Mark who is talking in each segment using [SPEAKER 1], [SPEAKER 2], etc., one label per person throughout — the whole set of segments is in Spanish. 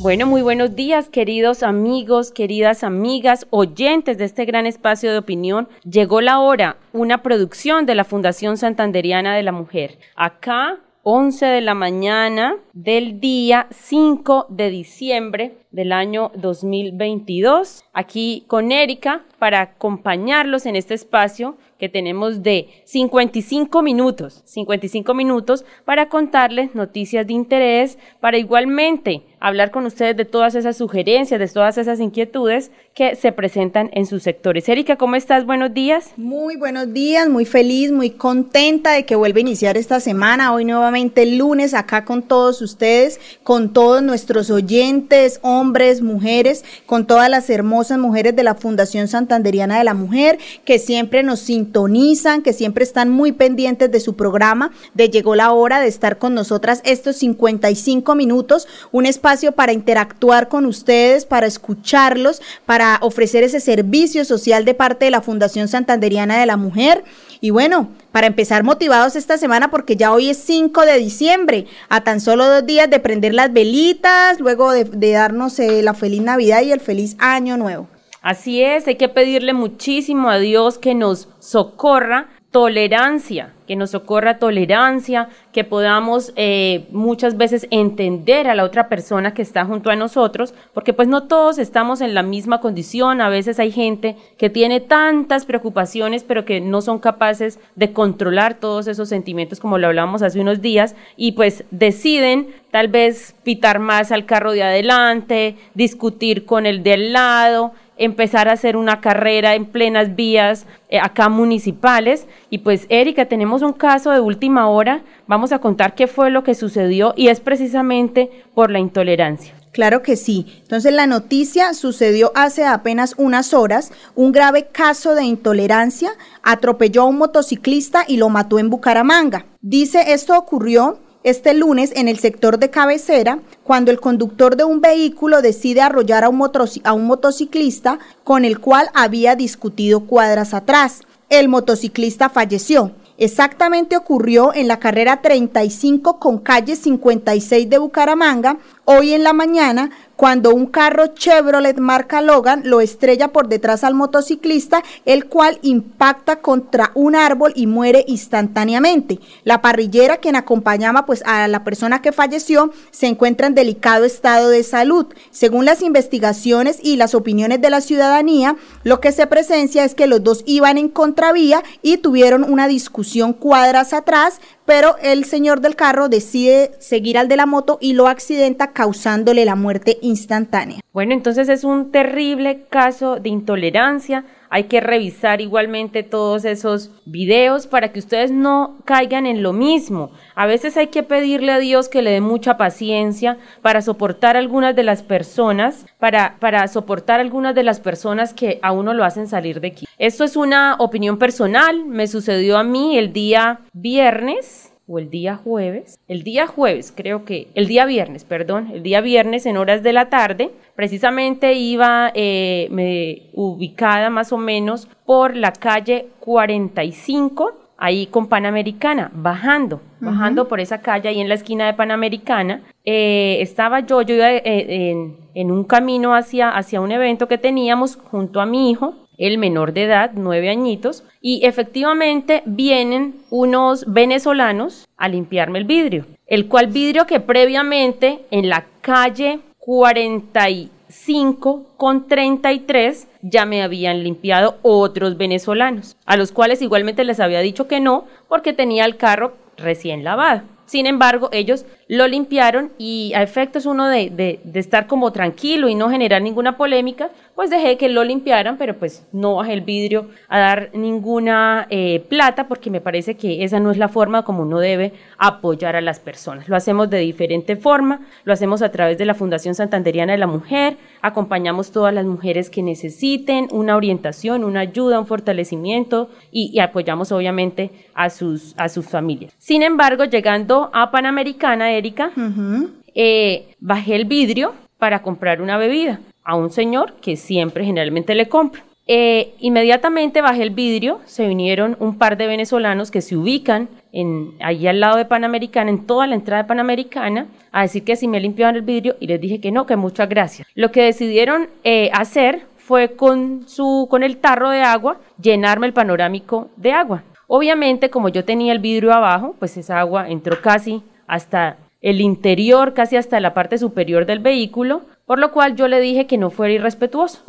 [SPEAKER 1] Bueno, muy buenos días, queridos amigos, queridas amigas, oyentes de este gran espacio de opinión. Llegó la hora, una producción de la Fundación Santanderiana de la Mujer. Acá, 11 de la mañana del día 5 de diciembre del año 2022, aquí con Erika para acompañarlos en este espacio que tenemos de 55 minutos, 55 minutos para contarles noticias de interés, para igualmente hablar con ustedes de todas esas sugerencias, de todas esas inquietudes que se presentan en sus sectores. Erika, ¿cómo estás? Buenos días.
[SPEAKER 2] Muy buenos días, muy feliz, muy contenta de que vuelva a iniciar esta semana, hoy nuevamente el lunes acá con todos ustedes, con todos nuestros oyentes, hombres, mujeres, con todas las hermosas mujeres de la Fundación Santanderiana de la Mujer que siempre nos sintonizan, que siempre están muy pendientes de su programa, de llegó la hora de estar con nosotras estos 55 minutos, un espacio para interactuar con ustedes, para escucharlos, para ofrecer ese servicio social de parte de la Fundación Santanderiana de la Mujer. Y bueno, para empezar motivados esta semana porque ya hoy es 5 de diciembre, a tan solo dos días de prender las velitas, luego de, de darnos eh, la feliz Navidad y el feliz Año Nuevo.
[SPEAKER 1] Así es, hay que pedirle muchísimo a Dios que nos socorra tolerancia, que nos socorra tolerancia, que podamos eh, muchas veces entender a la otra persona que está junto a nosotros, porque pues no todos estamos en la misma condición, a veces hay gente que tiene tantas preocupaciones, pero que no son capaces de controlar todos esos sentimientos como lo hablábamos hace unos días, y pues deciden tal vez pitar más al carro de adelante, discutir con el de al lado, empezar a hacer una carrera en plenas vías eh, acá municipales. Y pues, Erika, tenemos un caso de última hora. Vamos a contar qué fue lo que sucedió y es precisamente por la intolerancia.
[SPEAKER 2] Claro que sí. Entonces la noticia sucedió hace apenas unas horas. Un grave caso de intolerancia atropelló a un motociclista y lo mató en Bucaramanga. Dice esto ocurrió este lunes en el sector de cabecera, cuando el conductor de un vehículo decide arrollar a un, a un, motociclista con el cual había discutido cuadras atrás. El motociclista falleció. Exactamente ocurrió en la carrera 35 con calle 56 de Bucaramanga, hoy en la mañana, cuando un carro Chevrolet marca Logan lo estrella por detrás al motociclista, el cual impacta contra un árbol y muere instantáneamente. La parrillera, quien acompañaba pues a la persona que falleció, se encuentra en delicado estado de salud. Según las investigaciones y las opiniones de la ciudadanía, lo que se presencia es que los dos iban en contravía y tuvieron una discusión cuadras atrás, pero el señor del carro decide seguir al de la moto y lo accidenta causándole la muerte instantánea.
[SPEAKER 1] Bueno, entonces es un terrible caso de intolerancia. Hay que revisar igualmente todos esos videos para que ustedes no caigan en lo mismo. A veces hay que pedirle a Dios que le dé mucha paciencia para soportar algunas de las personas, para, para soportar algunas de las personas que a uno lo hacen salir de aquí. Esto es una opinión personal. Me sucedió a mí el día viernes o el día jueves, el día jueves creo que, el día viernes, perdón, el día viernes en horas de la tarde, precisamente iba eh, me, ubicada más o menos por la calle 45, ahí con Panamericana, bajando, bajando por esa calle ahí en la esquina de Panamericana, eh, estaba yo, yo iba eh, en, en, un camino hacia, hacia un evento que teníamos junto a mi hijo, el menor de edad, nueve añitos, y efectivamente vienen unos venezolanos a limpiarme el vidrio, el cual vidrio que previamente en la calle 45 con 33 ya me habían limpiado otros venezolanos, a los cuales igualmente les había dicho que no porque tenía el carro recién lavado. Sin embargo, ellos lo limpiaron y a efectos uno de, de, de, estar como tranquilo y no generar ninguna polémica, pues dejé que lo limpiaran, pero pues no bajé el vidrio a dar ninguna eh, plata porque me parece que esa no es la forma como uno debe apoyar a las personas. Lo hacemos de diferente forma, lo hacemos a través de la Fundación Santanderiana de la Mujer, acompañamos todas las mujeres que necesiten una orientación, una ayuda, un fortalecimiento y, y apoyamos obviamente a sus, a sus familias. Sin embargo, llegando a Panamericana, Erika, uh -huh. eh, bajé el vidrio para comprar una bebida a un señor que siempre generalmente le compro. Eh, inmediatamente bajé el vidrio, se vinieron un par de venezolanos que se ubican en, allí al lado de Panamericana, en toda la entrada de Panamericana, a decir que si me limpiaban el vidrio y les dije que no, que muchas gracias. Lo que decidieron eh, hacer fue con, su, con el tarro de agua llenarme el panorámico de agua. Obviamente, como yo tenía el vidrio abajo, pues esa agua entró casi hasta el interior, casi hasta la parte superior del vehículo, por lo cual yo le dije que no fuera irrespetuoso.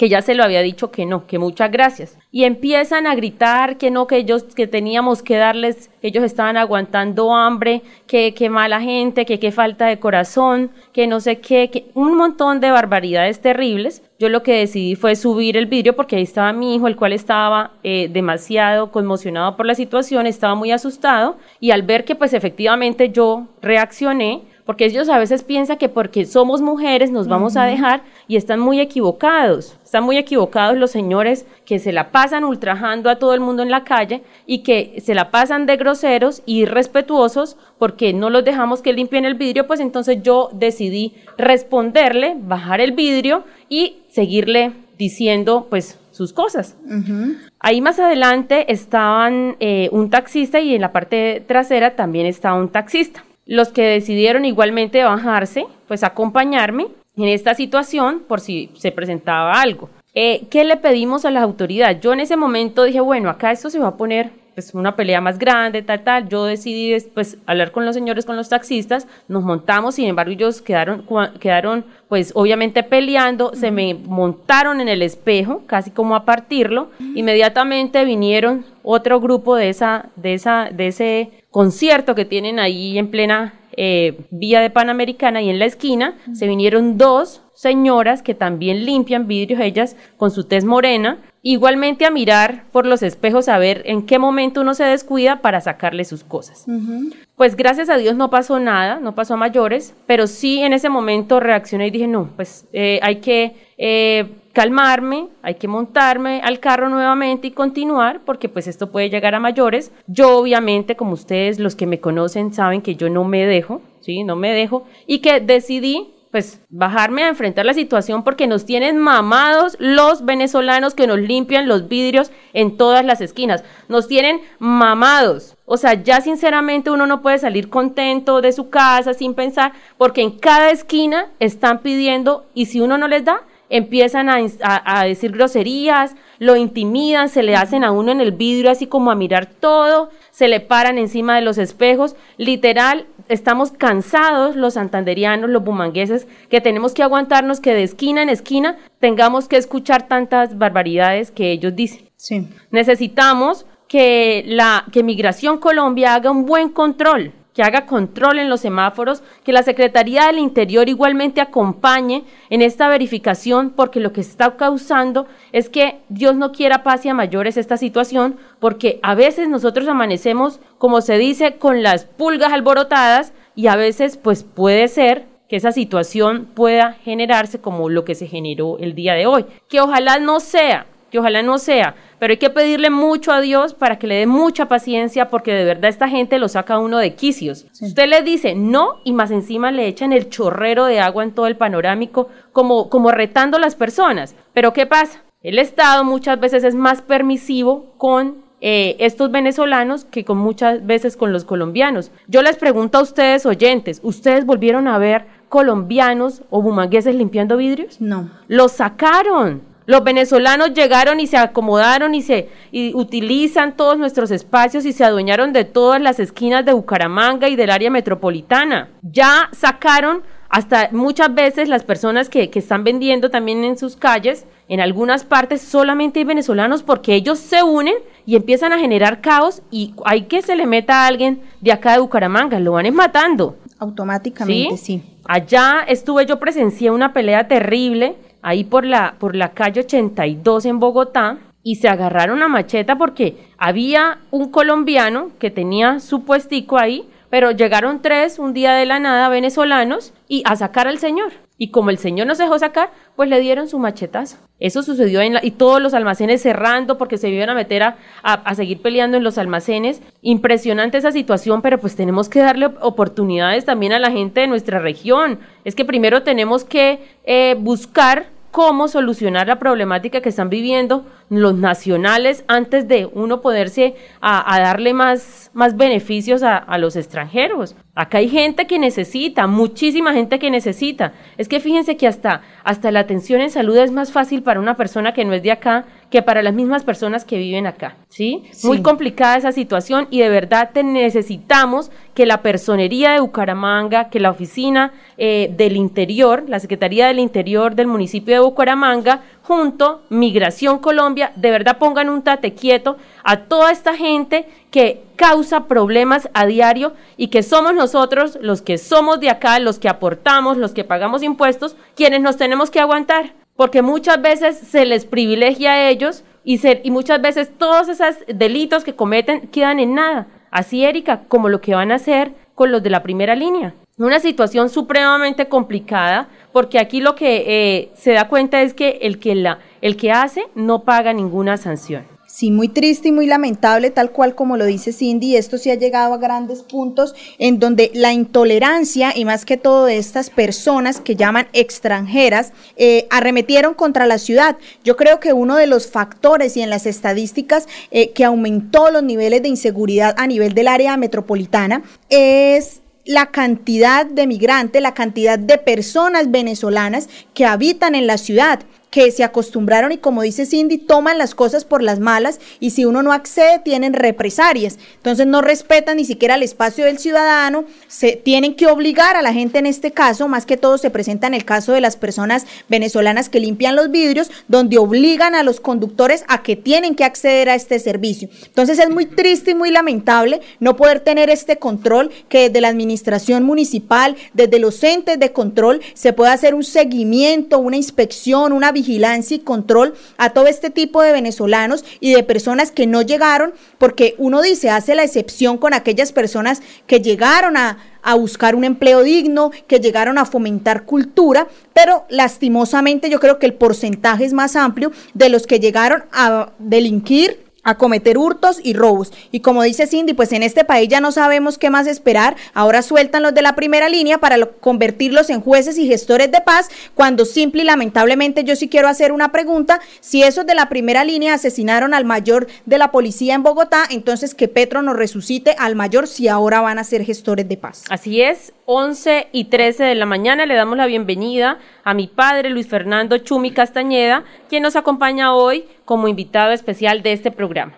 [SPEAKER 1] Que ya se lo había dicho que no, que muchas gracias. Y empiezan a gritar que no, que ellos, que teníamos que darles, que ellos estaban aguantando hambre, que, que mala gente, que qué falta de corazón, que no sé qué, que un montón de barbaridades terribles. Yo lo que decidí fue subir el vidrio porque ahí estaba mi hijo, el cual estaba eh, demasiado conmocionado por la situación, estaba muy asustado y al ver que pues efectivamente yo reaccioné, porque ellos a veces piensan que porque somos mujeres nos vamos uh -huh. a dejar y están muy equivocados. Están muy equivocados los señores que se la pasan ultrajando a todo el mundo en la calle y que se la pasan de groseros y irrespetuosos porque no los dejamos que limpien el vidrio, pues entonces yo decidí responderle, bajar el vidrio y seguirle diciendo pues sus cosas. Uh -huh. Ahí más adelante estaban eh, un taxista y en la parte trasera también estaba un taxista los que decidieron igualmente bajarse, pues acompañarme en esta situación por si se presentaba algo. Eh, ¿Qué le pedimos a las autoridades? Yo en ese momento dije, bueno, acá esto se va a poner pues una pelea más grande, tal, tal. Yo decidí pues hablar con los señores, con los taxistas, nos montamos, sin embargo ellos quedaron, quedaron pues obviamente peleando, se me montaron en el espejo, casi como a partirlo, inmediatamente vinieron otro grupo de esa, de esa, de ese concierto que tienen ahí en plena eh, vía de Panamericana y en la esquina, se vinieron dos señoras que también limpian vidrios, ellas con su tez morena, igualmente a mirar por los espejos a ver en qué momento uno se descuida para sacarle sus cosas. Uh -huh. Pues gracias a Dios no pasó nada, no pasó a mayores, pero sí en ese momento reaccioné y dije, no, pues eh, hay que eh, calmarme, hay que montarme al carro nuevamente y continuar porque pues esto puede llegar a mayores. Yo obviamente, como ustedes los que me conocen saben que yo no me dejo, sí, no me dejo y que decidí pues bajarme a enfrentar la situación porque nos tienen mamados los venezolanos que nos limpian los vidrios en todas las esquinas. Nos tienen mamados. O sea, ya sinceramente uno no puede salir contento de su casa sin pensar porque en cada esquina están pidiendo y si uno no les da, empiezan a, a, a, decir groserías, lo intimidan, se le hacen a uno en el vidrio así como a mirar todo, se le paran encima de los espejos, literal, estamos cansados los santanderianos, los bumangueses, que tenemos que aguantarnos que de esquina en esquina tengamos que escuchar tantas barbaridades que ellos dicen.
[SPEAKER 2] Sí.
[SPEAKER 1] Necesitamos que la que Migración Colombia haga un buen control que haga control en los semáforos, que la Secretaría del Interior igualmente acompañe en esta verificación, porque lo que está causando es que Dios no quiera paz y a mayores esta situación, porque a veces nosotros amanecemos, como se dice, con las pulgas alborotadas y a veces pues puede ser que esa situación pueda generarse como lo que se generó el día de hoy, que ojalá no sea, que ojalá no sea, pero hay que pedirle mucho a Dios para que le dé mucha paciencia porque de verdad esta gente lo saca uno de quicios. Sí. Usted le dice no y más encima le echan el chorrero de agua en todo el panorámico como, como retando a las personas. Pero ¿qué pasa? El Estado muchas veces es más permisivo con eh, estos venezolanos que con muchas veces con los colombianos. Yo les pregunto a ustedes oyentes, ¿ustedes volvieron a ver colombianos o bumangueses limpiando vidrios?
[SPEAKER 2] No.
[SPEAKER 1] Los sacaron. Los venezolanos llegaron y se acomodaron y se y utilizan todos nuestros espacios y se adueñaron de todas las esquinas de Bucaramanga y del área metropolitana. Ya sacaron hasta muchas veces las personas que, que están vendiendo también en sus calles, en algunas partes solamente hay venezolanos porque ellos se unen y empiezan a generar caos y hay que se le meta a alguien de acá de Bucaramanga, lo van matando.
[SPEAKER 2] Automáticamente, sí.
[SPEAKER 1] Allá estuve, yo presencié una pelea terrible ahí por la, por la calle 82 en Bogotá y se agarraron a macheta porque había un colombiano que tenía su puestico ahí, pero llegaron tres un día de la nada venezolanos y a sacar al señor. Y como el señor no se dejó sacar, pues le dieron su machetazo. Eso sucedió en la, y todos los almacenes cerrando porque se iban a meter a, a, seguir peleando en los almacenes. Impresionante esa situación, pero pues tenemos que darle oportunidades también a la gente de nuestra región. Es que primero tenemos que eh, buscar cómo solucionar la problemática que están viviendo los nacionales antes de uno poderse a, darle más, más beneficios a, a, los extranjeros. Acá hay gente que necesita, muchísima gente que necesita. Es que fíjense que hasta, hasta la atención en salud es más fácil para una persona que no es de acá que para las mismas personas que viven acá, ¿sí? Muy complicada esa situación y de verdad te necesitamos que la personería de Bucaramanga, que la oficina eh, del interior, la Secretaría del Interior del municipio de Bucaramanga, junto Migración Colombia, de verdad pongan un tate quieto a toda esta gente que causa problemas a diario y que somos nosotros los que somos de acá, los que aportamos, los que pagamos impuestos, quienes nos tenemos que aguantar porque muchas veces se les privilegia a ellos y, y muchas veces todos esos delitos que cometen quedan en nada. Así, Erika, como lo que van a hacer con los de la primera línea. Una situación supremamente complicada, porque aquí lo que eh, se da cuenta es que el que, el que hace no paga ninguna sanción.
[SPEAKER 2] Sí, muy triste y muy lamentable, tal cual como lo dice Cindy, esto sí ha llegado a grandes puntos en donde la intolerancia y más que todo de estas personas que llaman extranjeras eh, arremetieron contra la ciudad. Yo creo que uno de los factores y en las estadísticas eh, que aumentó los niveles de inseguridad a nivel del área metropolitana es la cantidad de migrantes, la cantidad de personas venezolanas que habitan en la ciudad que se acostumbraron y como dice Cindy, toman las cosas por las malas y si uno no accede tienen represalias. Entonces no respetan ni siquiera el espacio del ciudadano, se tienen que obligar a la gente en este caso, más que todo se presenta en el caso de las personas venezolanas que limpian los vidrios, donde obligan a los conductores a que tienen que acceder a este servicio. Entonces es muy triste y muy lamentable no poder tener este control que desde la administración municipal, desde los entes de control, se pueda hacer un seguimiento, una inspección, una vigilancia y control a todo este tipo de venezolanos y de personas que no llegaron, porque uno dice, hace la excepción con aquellas personas que llegaron a, a buscar un empleo digno, que llegaron a fomentar cultura, pero lastimosamente yo creo que el porcentaje es más amplio de los que llegaron a delinquir a cometer hurtos y robos. Y como dice Cindy, pues en este país ya no sabemos qué más esperar. Ahora sueltan los de la primera línea para convertirlos en jueces y gestores de paz, cuando simple y lamentablemente yo sí quiero hacer una pregunta. Si esos de la primera línea asesinaron al mayor de la policía en Bogotá, entonces que Petro nos resucite al mayor si ahora van a ser gestores de paz.
[SPEAKER 1] Así es, 11 y 13 de la mañana le damos la bienvenida a mi padre Luis Fernando Chumi Castañeda, quien nos acompaña hoy como invitado especial de este programa.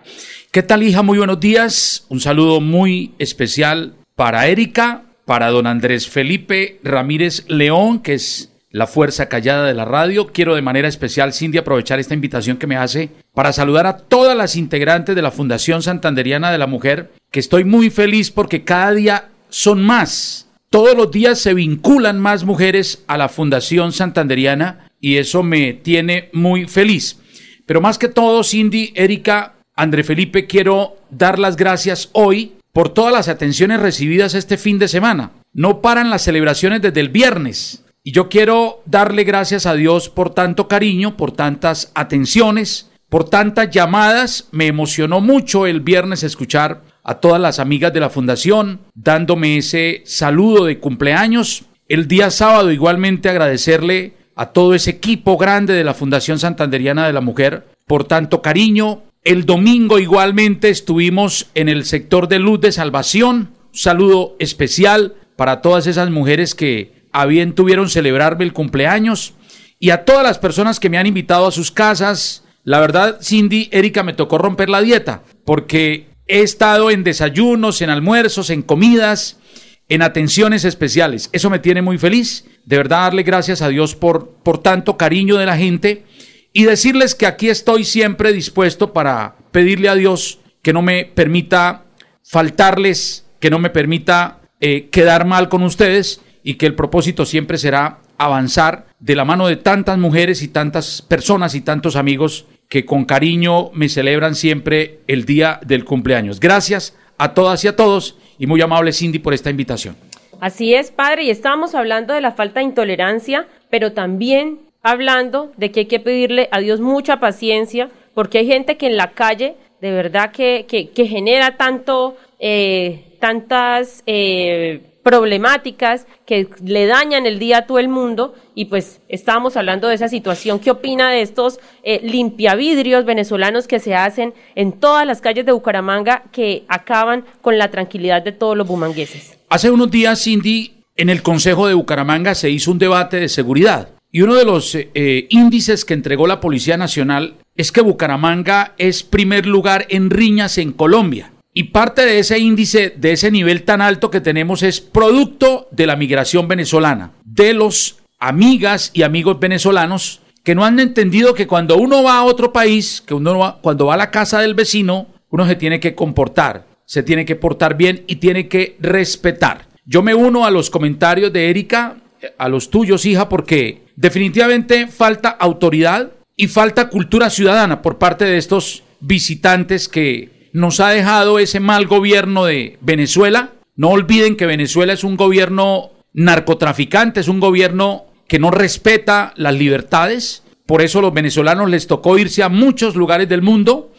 [SPEAKER 3] ¿Qué tal, hija? Muy buenos días. Un saludo muy especial para Erika, para don Andrés Felipe Ramírez León, que es la fuerza callada de la radio. Quiero de manera especial, Cindy, aprovechar esta invitación que me hace para saludar a todas las integrantes de la Fundación Santanderiana de la Mujer, que estoy muy feliz porque cada día son más. Todos los días se vinculan más mujeres a la Fundación Santanderiana y eso me tiene muy feliz. Pero más que todo, Cindy, Erika, André Felipe, quiero dar las gracias hoy por todas las atenciones recibidas este fin de semana. No paran las celebraciones desde el viernes. Y yo quiero darle gracias a Dios por tanto cariño, por tantas atenciones, por tantas llamadas. Me emocionó mucho el viernes escuchar a todas las amigas de la fundación dándome ese saludo de cumpleaños. El día sábado igualmente agradecerle a todo ese equipo grande de la Fundación Santanderiana de la Mujer por tanto cariño. El domingo igualmente estuvimos en el sector de luz de salvación. Un saludo especial para todas esas mujeres que a bien tuvieron celebrarme el cumpleaños y a todas las personas que me han invitado a sus casas. La verdad, Cindy, Erika, me tocó romper la dieta porque he estado en desayunos, en almuerzos, en comidas, en atenciones especiales. Eso me tiene muy feliz de verdad darle gracias a Dios por, por tanto cariño de la gente y decirles que aquí estoy siempre dispuesto para pedirle a Dios que no me permita faltarles, que no me permita eh, quedar mal con ustedes y que el propósito siempre será avanzar de la mano de tantas mujeres y tantas personas y tantos amigos que con cariño me celebran siempre el día del cumpleaños. Gracias a todas y a todos y muy amable Cindy por esta invitación.
[SPEAKER 1] Así es, padre, y estábamos hablando de la falta de intolerancia, pero también hablando de que hay que pedirle a Dios mucha paciencia, porque hay gente que en la calle de verdad que, que, genera tanto, eh, tantas eh, problemáticas que le dañan el día a todo el mundo y pues estábamos hablando de esa situación. ¿Qué opina de estos eh, limpiavidrios venezolanos que se hacen en todas las calles de Bucaramanga que acaban con la tranquilidad de todos los bumangueses?
[SPEAKER 3] Hace unos días, Cindy, en el Consejo de Bucaramanga se hizo un debate de seguridad y uno de los eh, eh, índices que entregó la Policía Nacional es que Bucaramanga es primer lugar en riñas en Colombia. Y parte de ese índice, de ese nivel tan alto que tenemos, es producto de la migración venezolana, de los amigas y amigos venezolanos que no han entendido que cuando uno va a otro país, que uno cuando va a la casa del vecino, uno se tiene que comportar, se tiene que portar bien y tiene que respetar. Yo me uno a los comentarios de Erika, a los tuyos, hija, porque definitivamente falta autoridad y falta cultura ciudadana por parte de estos visitantes que nos ha dejado ese mal gobierno de Venezuela. No olviden que Venezuela es un gobierno narcotraficante, es un gobierno que no respeta las libertades. Por eso a los venezolanos les tocó irse a muchos lugares del mundo.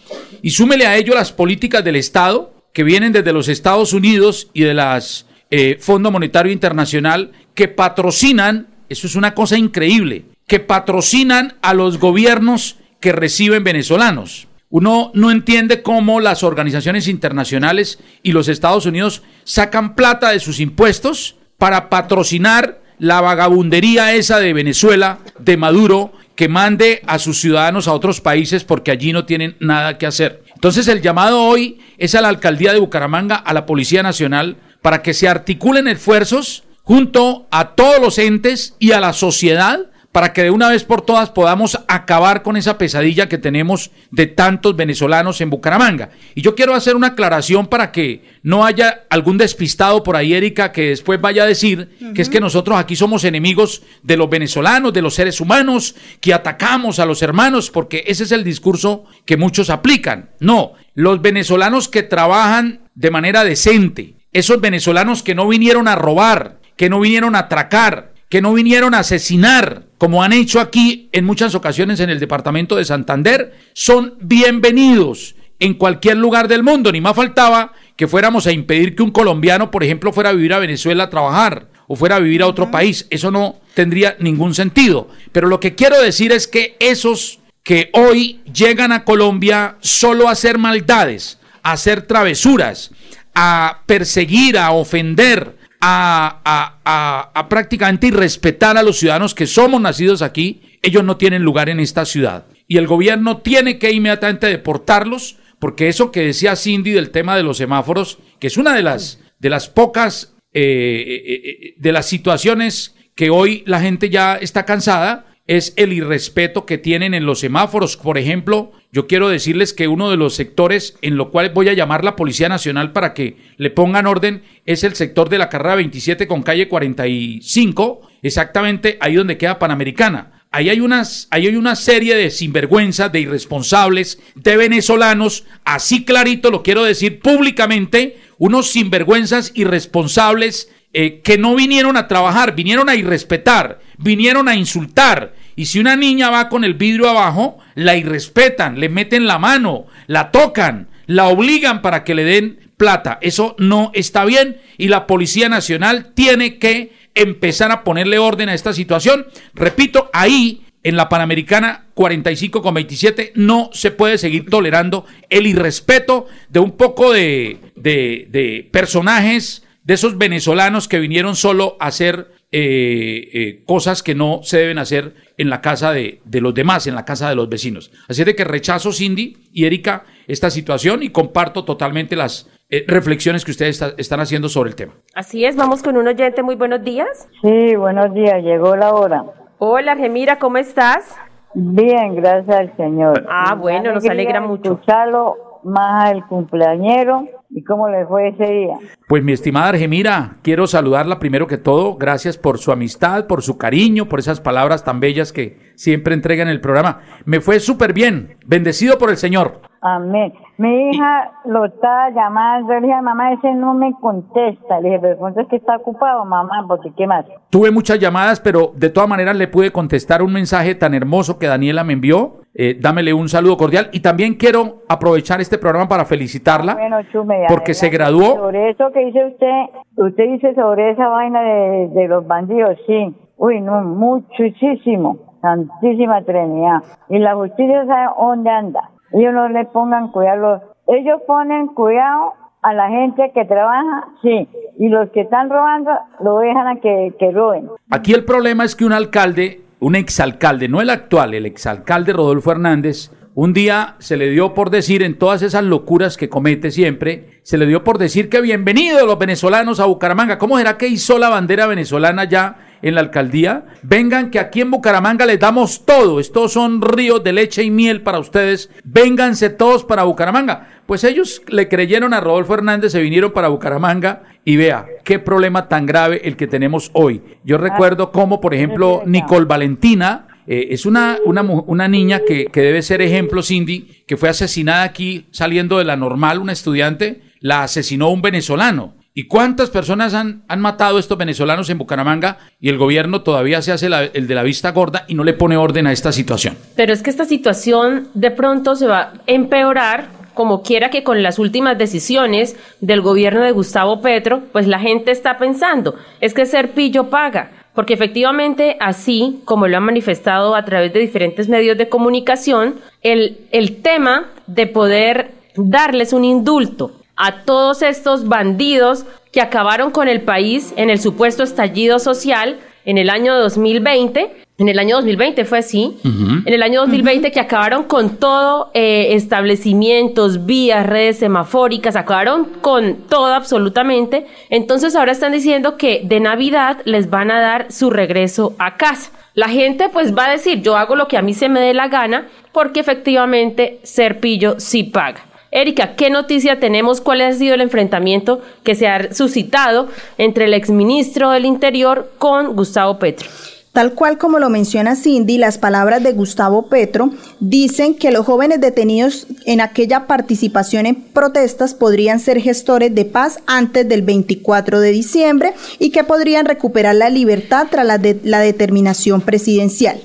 [SPEAKER 3] Y súmele a ello las políticas del Estado que vienen desde los Estados Unidos y de las eh, Fondo Monetario Internacional que patrocinan, eso es una cosa increíble, que patrocinan a los gobiernos que reciben venezolanos. Uno no entiende cómo las organizaciones internacionales y los Estados Unidos sacan plata de sus impuestos para patrocinar la vagabundería esa de Venezuela, de Maduro, que mande a sus ciudadanos a otros países porque allí no tienen nada que hacer. Entonces el llamado hoy es a la alcaldía de Bucaramanga, a la Policía Nacional, para que se articulen esfuerzos junto a todos los entes y a la sociedad para que de una vez por todas podamos acabar con esa pesadilla que tenemos de tantos venezolanos en Bucaramanga. Y yo quiero hacer una aclaración para que no haya algún despistado por ahí, Erika, que después vaya a decir que es que nosotros aquí somos enemigos de los venezolanos, de los seres humanos, que atacamos a los hermanos, porque ese es el discurso que muchos aplican. No, los venezolanos que trabajan de manera decente, esos venezolanos que no vinieron a robar, que no vinieron a atracar, que no vinieron a asesinar, como han hecho aquí en muchas ocasiones en el departamento de Santander, son bienvenidos en cualquier lugar del mundo. Ni más faltaba que fuéramos a impedir que un colombiano, por ejemplo, fuera a vivir a Venezuela a trabajar o fuera a vivir a otro país. Eso no tendría ningún sentido. Pero lo que quiero decir es que esos que hoy llegan a Colombia solo a hacer maldades, a hacer travesuras, a perseguir, a ofender, a, prácticamente irrespetar a los ciudadanos que somos nacidos aquí, ellos no tienen lugar en esta ciudad. Y el gobierno tiene que inmediatamente deportarlos, porque eso que decía Cindy del tema de los semáforos, que es una de las, de las pocas, eh, eh, eh, de las situaciones que hoy la gente ya está cansada, es el irrespeto que tienen en los semáforos. Por ejemplo, yo quiero decirles que uno de los sectores en lo cual voy a llamar la Policía Nacional para que le pongan orden es el sector de la carrera 27 con calle 45, exactamente ahí donde queda Panamericana. Ahí hay, unas, ahí hay una serie de sinvergüenzas, de irresponsables, de venezolanos, así clarito lo quiero decir públicamente, unos sinvergüenzas irresponsables eh, que no vinieron a trabajar, vinieron a irrespetar, vinieron a insultar, y si una niña va con el vidrio abajo, la irrespetan, le meten la mano, la tocan, la obligan para que le den plata. Eso no está bien y la Policía Nacional tiene que empezar a ponerle orden a esta situación. Repito, ahí en la Panamericana 45 con 27 no se puede seguir tolerando el irrespeto de un poco de, de, de personajes, de esos venezolanos que vinieron solo a hacer eh, eh, cosas que no se deben hacer en la casa de, los demás, en la casa de los vecinos. Así de que rechazo, Cindy y Erika, esta situación y comparto totalmente las eh, reflexiones que ustedes están haciendo sobre el tema.
[SPEAKER 1] Así es, vamos con un oyente. Muy buenos días.
[SPEAKER 4] Sí, buenos días, llegó la hora.
[SPEAKER 1] Hola, Gemira, ¿cómo estás?
[SPEAKER 4] Bien, gracias al Señor.
[SPEAKER 1] Ah, bueno, nos alegra mucho.
[SPEAKER 4] Escucharlo más al cumpleañero ¿Y cómo le fue ese día?
[SPEAKER 3] Pues mi estimada Argemira, quiero saludarla primero que todo. Gracias por su amistad, por su cariño, por esas palabras tan bellas que siempre entrega en el programa. Me fue súper bien. Bendecido por el Señor.
[SPEAKER 4] Amén. Mi hija lo estaba llamando, le dije, mamá, ese no me contesta. Le dije, pero ¿cuánto es que está ocupado, mamá? Porque, ¿qué más?
[SPEAKER 3] Tuve muchas llamadas, pero de todas maneras le pude contestar un mensaje tan hermoso que Daniela me envió. Eh, dámele un saludo cordial y también quiero aprovechar este programa para felicitarla
[SPEAKER 4] Bueno, Chume,
[SPEAKER 3] porque se graduó.
[SPEAKER 4] Sobre eso que dice usted, usted dice sobre esa vaina de, de los bandidos, sí. Uy, no, muchísimo. Santísima Trinidad. Y la justicia sabe dónde anda. Ellos no le pongan cuidado. Ellos ponen cuidado a la gente que trabaja, sí. Y los que están robando, lo dejan a que, que roben.
[SPEAKER 3] Aquí el problema es que un alcalde, un exalcalde, no el actual, el exalcalde Rodolfo Hernández, un día se le dio por decir, en todas esas locuras que comete siempre, se le dio por decir que bienvenidos los venezolanos a Bucaramanga. ¿Cómo será que hizo la bandera venezolana ya en la alcaldía? Vengan que aquí en Bucaramanga les damos todo. Estos son ríos de leche y miel para ustedes. Vénganse todos para Bucaramanga. Pues ellos le creyeron a Rodolfo Hernández, se vinieron para Bucaramanga y vea qué problema tan grave el que tenemos hoy. Yo recuerdo cómo, por ejemplo, Nicole Valentina, eh, es una, una, una niña que, que debe ser ejemplo, Cindy, que fue asesinada aquí saliendo de la normal, una estudiante, la asesinó un venezolano. ¿Y cuántas personas han, han matado estos venezolanos en Bucaramanga y el gobierno todavía se hace la- el de la vista gorda y no le pone orden a esta situación?
[SPEAKER 1] Pero es que esta situación de pronto se va a empeorar como quiera que con las últimas decisiones del gobierno de Gustavo Petro, pues la gente está pensando, es que ser pillo paga, porque efectivamente así como lo han manifestado a través de diferentes medios de comunicación, el, el tema de poder darles un indulto a todos estos bandidos que acabaron con el país en el supuesto estallido social en el año 2020. En el año 2020 fue así. En el año 2020 que acabaron con todo, eh, establecimientos, vías, redes semafóricas, acabaron con todo absolutamente. Entonces ahora están diciendo que de Navidad les van a dar su regreso a casa. La gente pues va a decir, yo hago lo que a mí se me dé la gana, porque efectivamente ser pillo sí paga. Erika, ¿qué noticia tenemos? ¿Cuál ha sido el enfrentamiento que se ha suscitado entre el exministro del Interior con Gustavo Petro?
[SPEAKER 2] Tal cual como lo menciona Cindy, las palabras de Gustavo Petro dicen que los jóvenes detenidos en aquella participación en protestas podrían ser gestores de paz antes del 24 de diciembre y que podrían recuperar la libertad tras la, la determinación presidencial.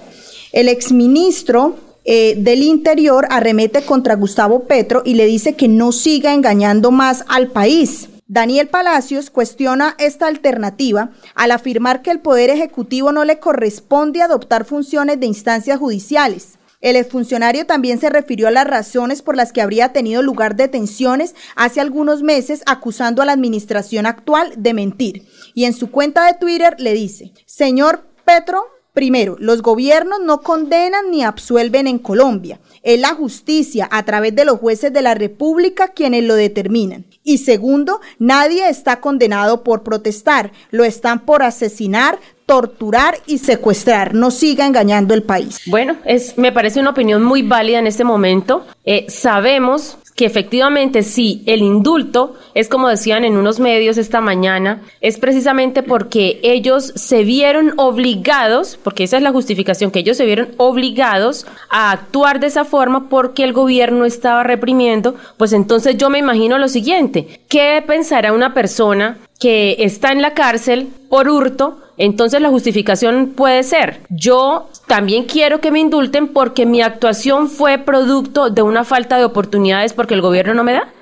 [SPEAKER 2] El exministro eh, del Interior arremete contra Gustavo Petro y le dice que no siga engañando más al país. Daniel Palacios cuestiona esta alternativa al afirmar que el Poder Ejecutivo no le corresponde adoptar funciones de instancias judiciales. El exfuncionario también se refirió a las razones por las que habría tenido lugar detenciones hace algunos meses acusando a la administración actual de mentir. Y en su cuenta de Twitter le dice, señor Petro, Primero, los gobiernos no condenan ni absuelven en Colombia. Es la justicia a través de los jueces de la República quienes lo determinan. Y segundo, nadie está condenado por protestar. Lo están por asesinar, torturar y secuestrar. No siga engañando el país.
[SPEAKER 1] Bueno, es, me parece una opinión muy válida en este momento. Eh, sabemos que efectivamente sí, el indulto es como decían en unos medios esta mañana, es precisamente porque ellos se vieron obligados, porque esa es la justificación, que ellos se vieron obligados a actuar de esa forma porque el gobierno estaba reprimiendo, pues entonces yo me imagino lo siguiente, ¿qué pensará una persona que está en la cárcel por hurto? Entonces la justificación puede ser, yo también quiero que me indulten porque mi actuación fue producto de una falta de oportunidades porque el gobierno no me da.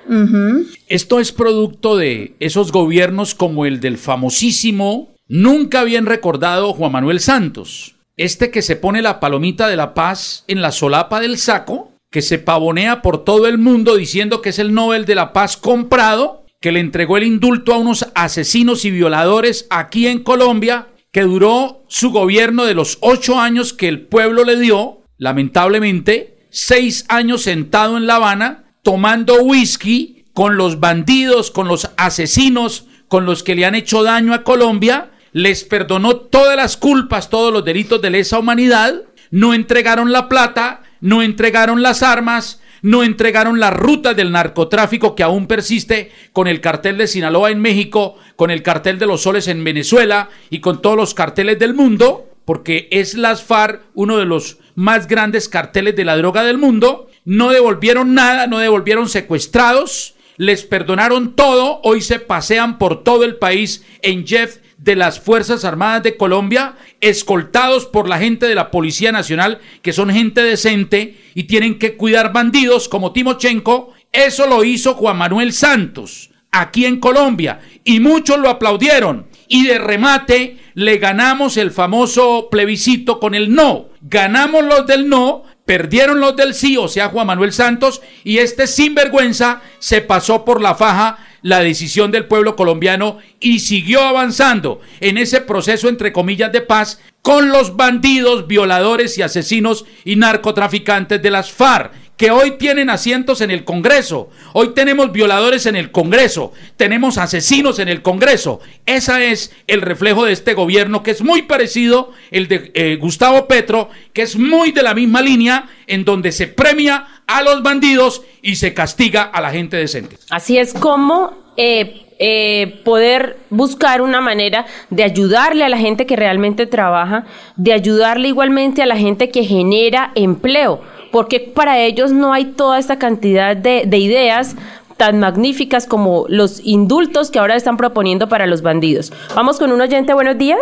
[SPEAKER 3] Esto es producto de esos gobiernos como el del famosísimo, nunca bien recordado Juan Manuel Santos. Este que se pone la palomita de la paz en la solapa del saco, que se pavonea por todo el mundo diciendo que es el Nobel de la Paz comprado, que le entregó el indulto a unos asesinos y violadores aquí en Colombia, que duró su gobierno de los ocho años que el pueblo le dio, lamentablemente, seis años sentado en La Habana, tomando whisky con los bandidos, con los asesinos, con los que le han hecho daño a Colombia, les perdonó todas las culpas, todos los delitos de lesa humanidad, no entregaron la plata, no entregaron las armas, no entregaron las rutas del narcotráfico que aún persiste con el cartel de Sinaloa en México, con el cartel de los soles en Venezuela y con todos los carteles del mundo, porque es las FARC uno de los más grandes carteles de la droga del mundo, no devolvieron nada, no devolvieron secuestrados, les perdonaron todo, hoy se pasean por todo el país en Jeff de las Fuerzas Armadas de Colombia, escoltados por la gente de la Policía Nacional, que son gente decente y tienen que cuidar bandidos como Timochenko. Eso lo hizo Juan Manuel Santos aquí en Colombia y muchos lo aplaudieron. Y de remate le ganamos el famoso plebiscito con el no. Ganamos los del no, perdieron los del sí, o sea, Juan Manuel Santos, y este sinvergüenza se pasó por la faja la decisión del pueblo colombiano y siguió avanzando en ese proceso, entre comillas, de paz con los bandidos, violadores y asesinos y narcotraficantes de las FARC que hoy tienen asientos en el Congreso. Hoy tenemos violadores en el Congreso, tenemos asesinos en el Congreso. Ese es el reflejo de este gobierno que es muy parecido el de eh, Gustavo Petro, que es muy de la misma línea en donde se premia a los bandidos y se castiga a la gente decente.
[SPEAKER 1] Así es como eh, eh, poder buscar una manera de ayudarle a la gente que realmente trabaja, de ayudarle igualmente a la gente que genera empleo porque para ellos no hay toda esta cantidad de, de ideas tan magníficas como los indultos que ahora están proponiendo para los bandidos. Vamos con un oyente, buenos días.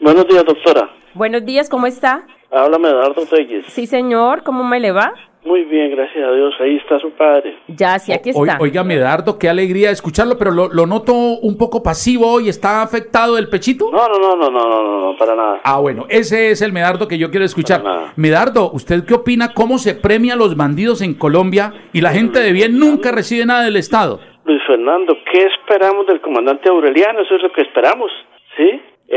[SPEAKER 5] Buenos días, doctora.
[SPEAKER 1] Buenos días, ¿cómo está?
[SPEAKER 5] Háblame, Eduardo Telles.
[SPEAKER 1] Sí, señor, ¿cómo me le va?
[SPEAKER 5] Muy bien, gracias a Dios. Ahí está su padre.
[SPEAKER 1] Ya, sí, aquí está.
[SPEAKER 3] Oiga, Medardo, qué alegría escucharlo, pero lo, lo noto un poco pasivo hoy. ¿Está afectado del pechito?
[SPEAKER 5] No, no, no, no, no, no, no, no, para nada.
[SPEAKER 3] Ah, bueno, ese es el Medardo que yo quiero escuchar.
[SPEAKER 5] Para nada.
[SPEAKER 3] Medardo, ¿usted qué opina cómo se premia a los bandidos en Colombia y la gente de bien nunca recibe nada del Estado?
[SPEAKER 5] Luis Fernando, ¿qué esperamos del comandante Aureliano? Eso es lo que esperamos.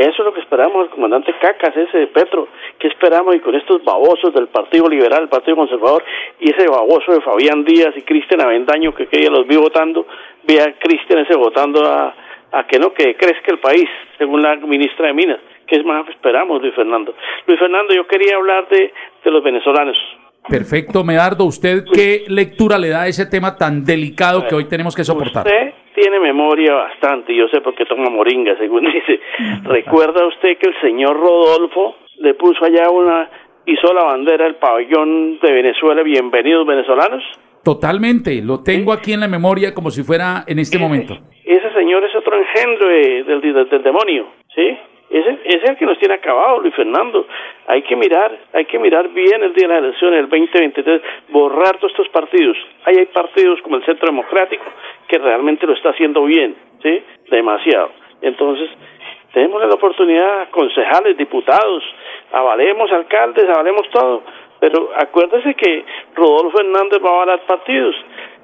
[SPEAKER 5] Eso es lo que esperamos del comandante Cacas, ese de Petro. ¿Qué esperamos? Y con estos babosos del Partido Liberal, el Partido Conservador, y ese baboso de Fabián Díaz y Cristian Avendaño, que, que ella los vi votando, ve a Cristian ese votando a, a que no, que crezca el país, según la ministra de Minas. ¿Qué es más esperamos, Luis Fernando? Luis Fernando, yo quería hablar de, de los venezolanos.
[SPEAKER 3] Perfecto, Medardo. ¿Usted qué lectura le da a ese tema tan delicado que hoy tenemos que soportar?
[SPEAKER 5] Usted tiene memoria bastante, yo sé por qué toma moringa, según dice. ¿Recuerda usted que el señor Rodolfo le puso allá una, hizo la bandera del pabellón de Venezuela, bienvenidos venezolanos?
[SPEAKER 3] Totalmente, lo tengo aquí en la memoria como si fuera en este momento.
[SPEAKER 5] Ese señor es otro engendro de- del, del- del demonio, ¿sí? Ese, ese es el que nos tiene acabado, Luis Fernando. Hay que mirar, hay que mirar bien el día de las elecciones, el 2023, borrar todos estos partidos. Ahí hay partidos como el Centro Democrático que realmente lo está haciendo bien, ¿sí? Demasiado. Entonces, tenemos la oportunidad, concejales, diputados, avalemos alcaldes, avalemos todo, pero acuérdese que Rodolfo Hernández va a avalar partidos.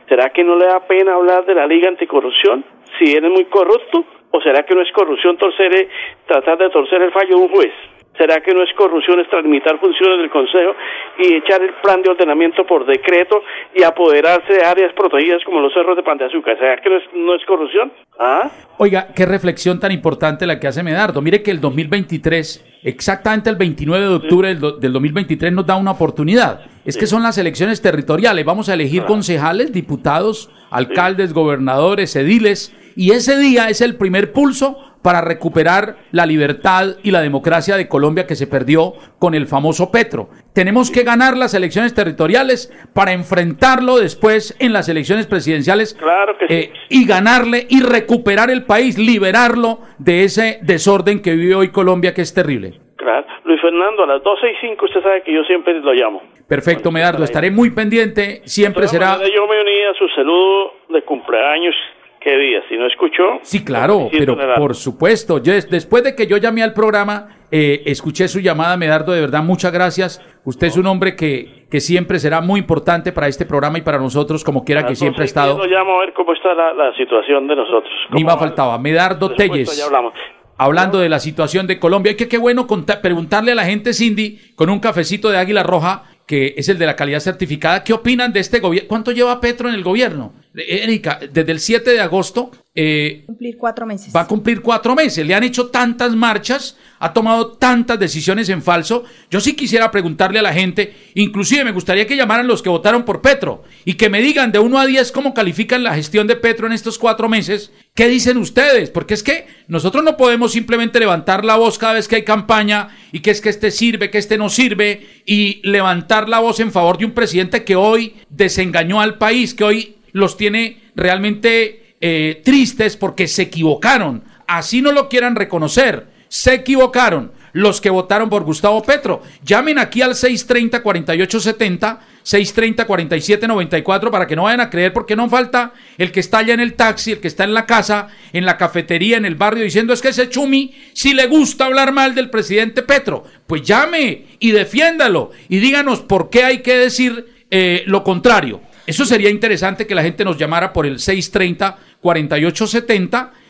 [SPEAKER 5] ¿Será que no le da pena hablar de la Liga Anticorrupción si él es muy corrupto? ¿O será que no es corrupción torcer, eh, tratar de torcer el fallo de un juez? ¿Será que no es corrupción extralimitar funciones del Consejo y echar el plan de ordenamiento por decreto y apoderarse de áreas protegidas como los cerros de Pan de Azúcar? ¿Será que no es, no es corrupción? ¿Ah?
[SPEAKER 3] Oiga, qué reflexión tan importante la que hace Medardo. Mire que el 2023, exactamente el 29 de octubre del, do- del 2023 nos da una oportunidad. Es que son las elecciones territoriales. Vamos a elegir concejales, diputados, alcaldes, gobernadores, ediles. Y ese día es el primer pulso para recuperar la libertad y la democracia de Colombia que se perdió con el famoso Petro. Tenemos que ganar las elecciones territoriales para enfrentarlo después en las elecciones presidenciales
[SPEAKER 5] Claro que sí.
[SPEAKER 3] eh, y ganarle y recuperar el país, liberarlo de ese desorden que vive hoy Colombia, que es terrible.
[SPEAKER 5] Claro. Luis Fernando, a las 12 y 5 usted sabe que yo siempre lo llamo.
[SPEAKER 3] Perfecto, Medardo, estaré muy pendiente, siempre será...
[SPEAKER 5] Yo me uní a su saludo de cumpleaños. ¿Qué día? Si no escuchó.
[SPEAKER 3] Sí, claro, pero por supuesto, yo des- después de que yo llamé al programa, eh, escuché su llamada, Medardo, de verdad, muchas gracias. Usted es un hombre que, que siempre será muy importante para este programa y para nosotros, como quiera que siempre ha
[SPEAKER 5] 12 y 10
[SPEAKER 3] estado.
[SPEAKER 5] Lo llamo a ver cómo está la, la situación de nosotros.
[SPEAKER 3] Ni
[SPEAKER 5] ¿Cómo
[SPEAKER 3] más faltaba. Medardo Telles.
[SPEAKER 5] ya hablamos.
[SPEAKER 3] Hablando de la situación de Colombia, y que qué bueno preguntarle a la gente, Cindy, con un cafecito de Águila Roja, que es el de la calidad certificada, ¿qué opinan de este gobierno? ¿Cuánto lleva Petro en el gobierno? Erika, desde el 7 de agosto eh,
[SPEAKER 2] Cumplir cuatro meses.
[SPEAKER 3] va a cumplir cuatro meses. Le han hecho tantas marchas, ha tomado tantas decisiones en falso. Yo sí quisiera preguntarle a la gente, inclusive me gustaría que llamaran los que votaron por Petro y que me digan de 1 a 10 cómo califican la gestión de Petro en estos cuatro meses. ¿Qué dicen ustedes? Porque es que nosotros no podemos simplemente levantar la voz cada vez que hay campaña y que es que este sirve, que este no sirve y levantar la voz en favor de un presidente que hoy desengañó al país, que hoy los tiene realmente eh, tristes porque se equivocaron. Así no lo quieran reconocer. Se equivocaron los que votaron por Gustavo Petro. Llamen aquí al 630-4870, 630-4794 para que no vayan a creer porque no falta el que está allá en el taxi, el que está en la casa, en la cafetería, en el barrio diciendo es que ese chumi si le gusta hablar mal del presidente Petro. Pues llame y defiéndalo y díganos por qué hay que decir eh, lo contrario. Eso sería interesante que la gente nos llamara por el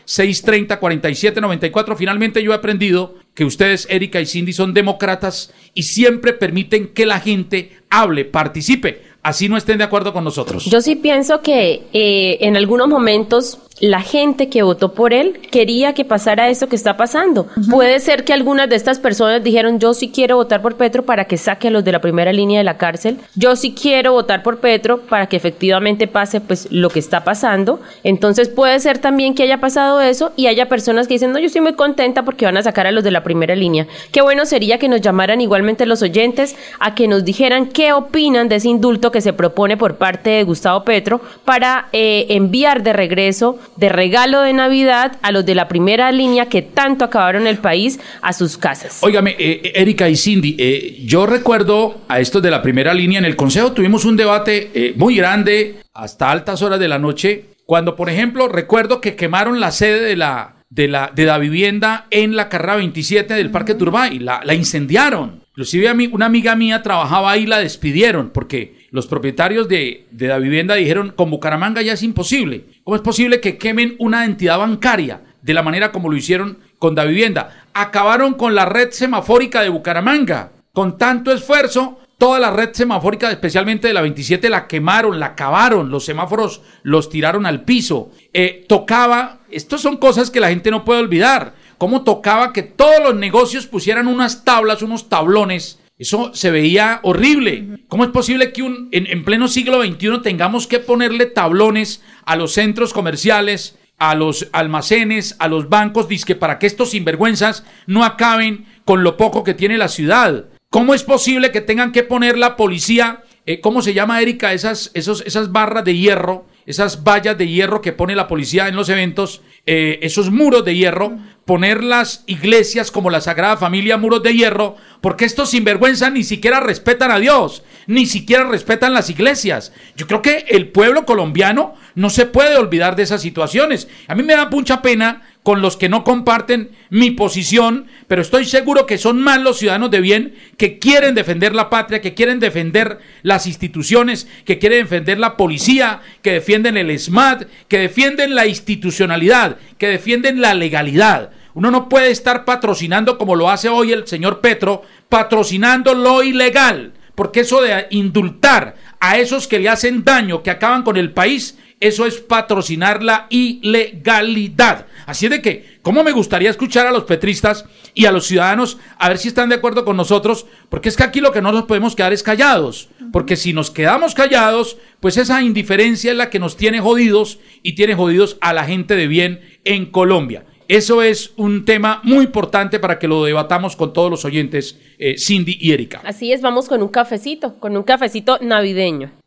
[SPEAKER 3] 630-4870, 630-4794. Finalmente yo he aprendido que ustedes, Erika y Cindy, son demócratas y siempre permiten que la gente hable, participe, así no estén de acuerdo con nosotros.
[SPEAKER 1] Yo sí pienso que eh, en algunos momentos la gente que votó por él quería que pasara eso que está pasando. Puede ser que algunas de estas personas dijeron, yo sí quiero votar por Petro para que saque a los de la primera línea de la cárcel. Yo sí quiero votar por Petro para que efectivamente pase pues lo que está pasando. Entonces puede ser también que haya pasado eso y haya personas que dicen, no, yo estoy muy contenta porque van a sacar a los de la primera línea. Qué bueno sería que nos llamaran igualmente los oyentes a que nos dijeran qué opinan de ese indulto que se propone por parte de Gustavo Petro para eh, enviar de regreso de regalo de Navidad a los de la primera línea que tanto acabaron el país a sus casas.
[SPEAKER 3] Óigame, eh, Erika y Cindy, eh, yo recuerdo a estos de la primera línea en el Consejo tuvimos un debate eh, muy grande hasta altas horas de la noche, cuando por ejemplo recuerdo que quemaron la sede de la de la de la vivienda en la carrera 27 del Parque Turbay, la, la incendiaron. Inclusive a mí, una amiga mía trabajaba ahí y la despidieron porque los propietarios de, de la vivienda dijeron, con Bucaramanga ya es imposible. ¿Cómo es posible que quemen una entidad bancaria de la manera como lo hicieron con la vivienda? Acabaron con la red semafórica de Bucaramanga. Con tanto esfuerzo, toda la red semafórica, especialmente de la 27, la quemaron, la acabaron, los semáforos los tiraron al piso. Eh, tocaba, estas son cosas que la gente no puede olvidar, cómo tocaba que todos los negocios pusieran unas tablas, unos tablones. Eso se veía horrible. ¿Cómo es posible que un, en, en pleno siglo XXI tengamos que ponerle tablones a los centros comerciales, a los almacenes, a los bancos, dizque para que estos sinvergüenzas no acaben con lo poco que tiene la ciudad? ¿Cómo es posible que tengan que poner la policía, eh, cómo se llama Erika, esas, esos, esas barras de hierro, esas vallas de hierro que pone la policía en los eventos, eh, esos muros de hierro, poner las iglesias como la Sagrada Familia muros de hierro, porque estos sinvergüenzas ni siquiera respetan a Dios, ni siquiera respetan las iglesias. Yo creo que el pueblo colombiano no se puede olvidar de esas situaciones. A mí me da mucha pena con los que no comparten mi posición, pero estoy seguro que son más los ciudadanos de bien que quieren defender la patria, que quieren defender las instituciones, que quieren defender la policía, que defienden el SMAT, que defienden la institucionalidad, que defienden la legalidad. Uno no puede estar patrocinando como lo hace hoy el señor Petro, patrocinando lo ilegal, porque eso de indultar a esos que le hacen daño, que acaban con el país, eso es patrocinar la ilegalidad. Así de que, ¿cómo me gustaría escuchar a los petristas y a los ciudadanos a ver si están de acuerdo con nosotros? Porque es que aquí lo que no nos podemos quedar es callados. Porque si nos quedamos callados, pues esa indiferencia es la que nos tiene jodidos y tiene jodidos a la gente de bien en Colombia. Eso es un tema muy importante para que lo debatamos con todos los oyentes, eh, Cindy y Erika.
[SPEAKER 1] Así es, vamos con un cafecito, con un cafecito navideño.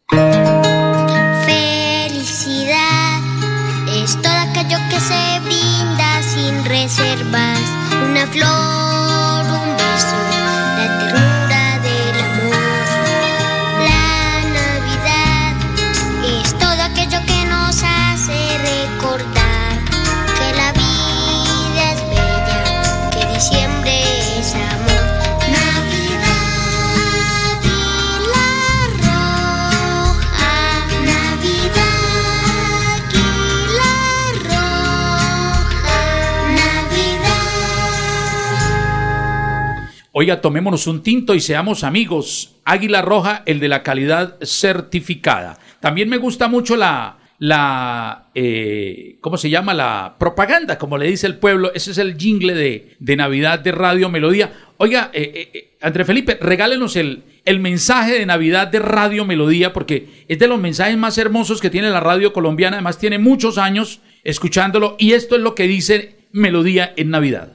[SPEAKER 6] Que se brinda sin reservas. Una flor,
[SPEAKER 3] Oiga, tomémonos un tinto y seamos amigos. Águila Roja, el de la calidad certificada. También me gusta mucho la, la, eh, ¿cómo se llama? La propaganda, como le dice el pueblo. Ese es el jingle de, de Navidad de Radio Melodía. Oiga, eh, eh, André Felipe, regálenos el, el mensaje de Navidad de Radio Melodía, porque es de los mensajes más hermosos que tiene la radio colombiana. Además, tiene muchos años escuchándolo y esto es lo que dice Melodía en Navidad.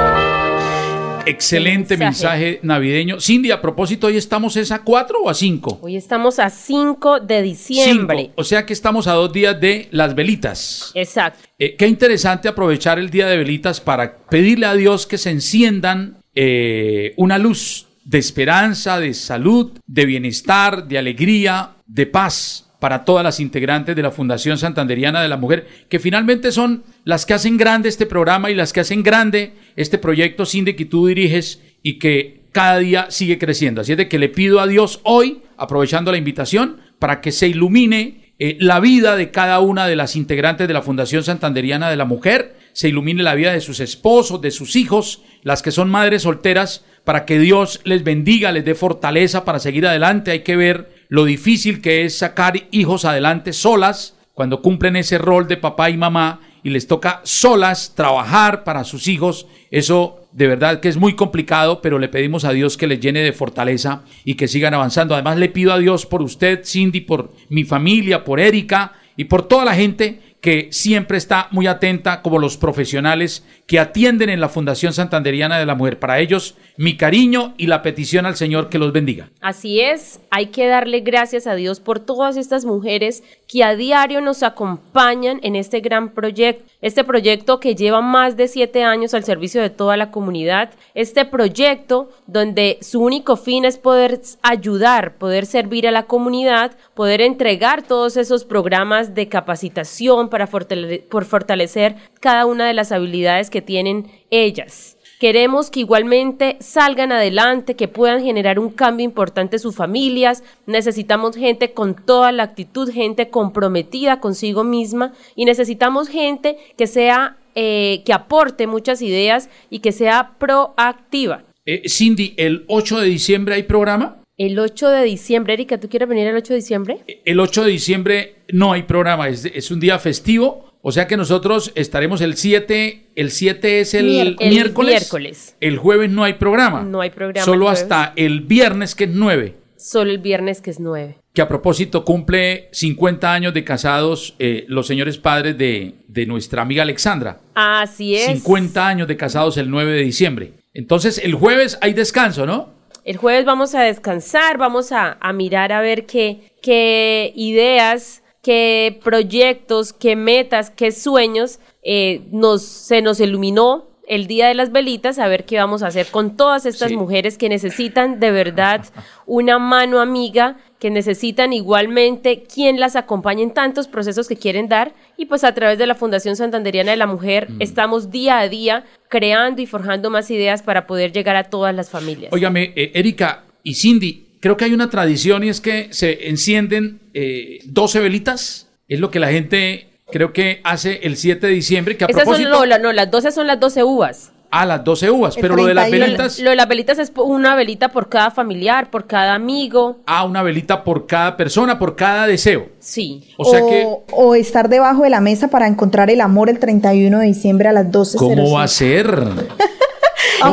[SPEAKER 3] Excelente mensaje.
[SPEAKER 1] Mensaje.
[SPEAKER 3] navideño. Cindy, a propósito, ¿hoy estamos es a 4 o a 5?
[SPEAKER 1] Hoy estamos a 5 de diciembre.
[SPEAKER 3] O sea que estamos a dos días de las velitas.
[SPEAKER 1] Exacto.
[SPEAKER 3] Eh, qué interesante aprovechar el día de velitas para pedirle a Dios que se enciendan eh, una luz de esperanza, de salud, de bienestar, de alegría, de paz para todas las integrantes de la Fundación Santanderiana de la Mujer, que finalmente son las que hacen grande este programa y las que hacen grande este proyecto Cindy que tú diriges y que cada día sigue creciendo. Así es de que le pido a Dios hoy, aprovechando la invitación, para que se ilumine eh, la vida de cada una de las integrantes de la Fundación Santanderiana de la Mujer, se ilumine la vida de sus esposos, de sus hijos, las que son madres solteras, para que Dios les bendiga, les dé fortaleza para seguir adelante. Hay que ver lo difícil que es sacar hijos adelante solas cuando cumplen ese rol de papá y mamá y les toca solas trabajar para sus hijos. Eso de verdad que es muy complicado, pero le pedimos a Dios que les llene de fortaleza y que sigan avanzando. Además le pido a Dios por usted, Cindy, por mi familia, por Erika y por toda la gente que siempre está muy atenta, como los profesionales que atienden en la Fundación Santanderiana de la Mujer. Para ellos, mi cariño y la petición al Señor que los bendiga.
[SPEAKER 1] Así es, hay que darle gracias a Dios por todas estas mujeres que a diario nos acompañan en este gran proyecto, este proyecto que lleva más de siete años al servicio de toda la comunidad, este proyecto donde su único fin es poder ayudar, poder servir a la comunidad, poder entregar todos esos programas de capacitación para fortalecer cada una de las habilidades que tienen ellas. Queremos que igualmente salgan adelante, que puedan generar un cambio importante en sus familias. Necesitamos gente con toda la actitud, gente comprometida consigo misma y necesitamos gente que sea, eh, que aporte muchas ideas y que sea proactiva.
[SPEAKER 3] Eh, Cindy, ¿el 8 de diciembre hay programa?
[SPEAKER 1] El 8 de diciembre, Erika, ¿tú quieres venir el 8 de diciembre?
[SPEAKER 3] El 8 de diciembre no hay programa, es, es un día festivo, o sea que nosotros estaremos el 7, el 7 es el
[SPEAKER 1] Mier- el
[SPEAKER 3] miércoles,
[SPEAKER 1] miércoles.
[SPEAKER 3] el jueves no hay programa,
[SPEAKER 1] No hay programa
[SPEAKER 3] solo
[SPEAKER 1] el
[SPEAKER 3] hasta el viernes que es 9,
[SPEAKER 1] Solo el viernes que es 9.
[SPEAKER 3] que a propósito cumple 50 años de casados eh, los señores padres de, de nuestra amiga Alexandra,
[SPEAKER 1] Así es.
[SPEAKER 3] 50 años de casados el 9 de diciembre. Entonces el jueves hay descanso, ¿no?
[SPEAKER 1] El jueves vamos a descansar, vamos a, a mirar a ver qué, qué ideas, qué proyectos, qué metas, qué sueños eh, nos, se nos iluminó el día de las velitas, a ver qué vamos a hacer con todas estas
[SPEAKER 3] Sí.
[SPEAKER 1] mujeres que necesitan de verdad una mano amiga, que necesitan igualmente quien las acompañe en tantos procesos que quieren dar. Y pues a través de la Fundación Santanderiana de la Mujer estamos día a día creando y forjando más ideas para poder llegar a todas las familias.
[SPEAKER 3] Óigame, eh, Erika y Cindy, creo que hay una tradición y es que se encienden eh, 12 velitas. Es lo que la gente creo que hace el 7 de diciembre, que a
[SPEAKER 1] Esas son,
[SPEAKER 3] propósito...
[SPEAKER 1] no, la- no, las 12 son las 12 uvas.
[SPEAKER 3] a las 12 uvas,
[SPEAKER 2] El
[SPEAKER 3] pero lo de las
[SPEAKER 2] 31.
[SPEAKER 3] velitas...
[SPEAKER 1] Lo de las velitas es una velita por cada familiar, por cada amigo.
[SPEAKER 3] a una velita por cada persona, por cada deseo.
[SPEAKER 1] Sí.
[SPEAKER 3] O sea que,
[SPEAKER 2] o estar debajo de la mesa para encontrar el amor el 31 de diciembre a las 12.05.
[SPEAKER 3] ¿cómo va a ser?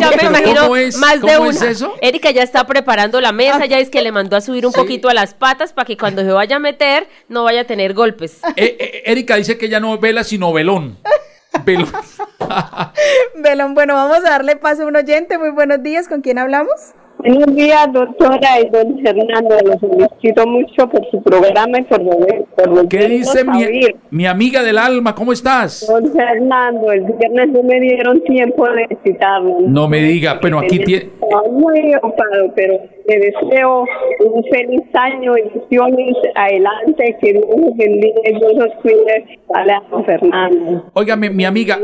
[SPEAKER 1] ya me imagino
[SPEAKER 3] ¿cómo es-
[SPEAKER 1] más de
[SPEAKER 3] cómo
[SPEAKER 1] una.
[SPEAKER 3] es eso?
[SPEAKER 1] Erika ya está preparando la mesa, ya es que le mandó a subir un
[SPEAKER 3] Sí.
[SPEAKER 1] poquito a las patas para que cuando se vaya a meter no vaya a tener golpes.
[SPEAKER 3] Eh, eh, Erika dice que ya no vela, sino velón. Velón.
[SPEAKER 2] Belón, bueno, vamos a darle paso a un oyente. Muy buenos días. ¿Con quién hablamos?
[SPEAKER 7] Buenos días, doctora y don Fernando. Los felicito mucho por su programa y por. Por
[SPEAKER 3] ¿Qué dice mi, mi, amiga del alma? ¿Cómo estás?
[SPEAKER 7] Don Fernando, el viernes no me dieron tiempo de citarlo.
[SPEAKER 3] No me diga, bueno, aquí tiene...
[SPEAKER 7] Muy ocupado, pero le deseo un feliz año, ilusiones adelante, que Dios bendiga y Dios los cuide. Vale, don Fernando.
[SPEAKER 3] Óigame, mi amiga,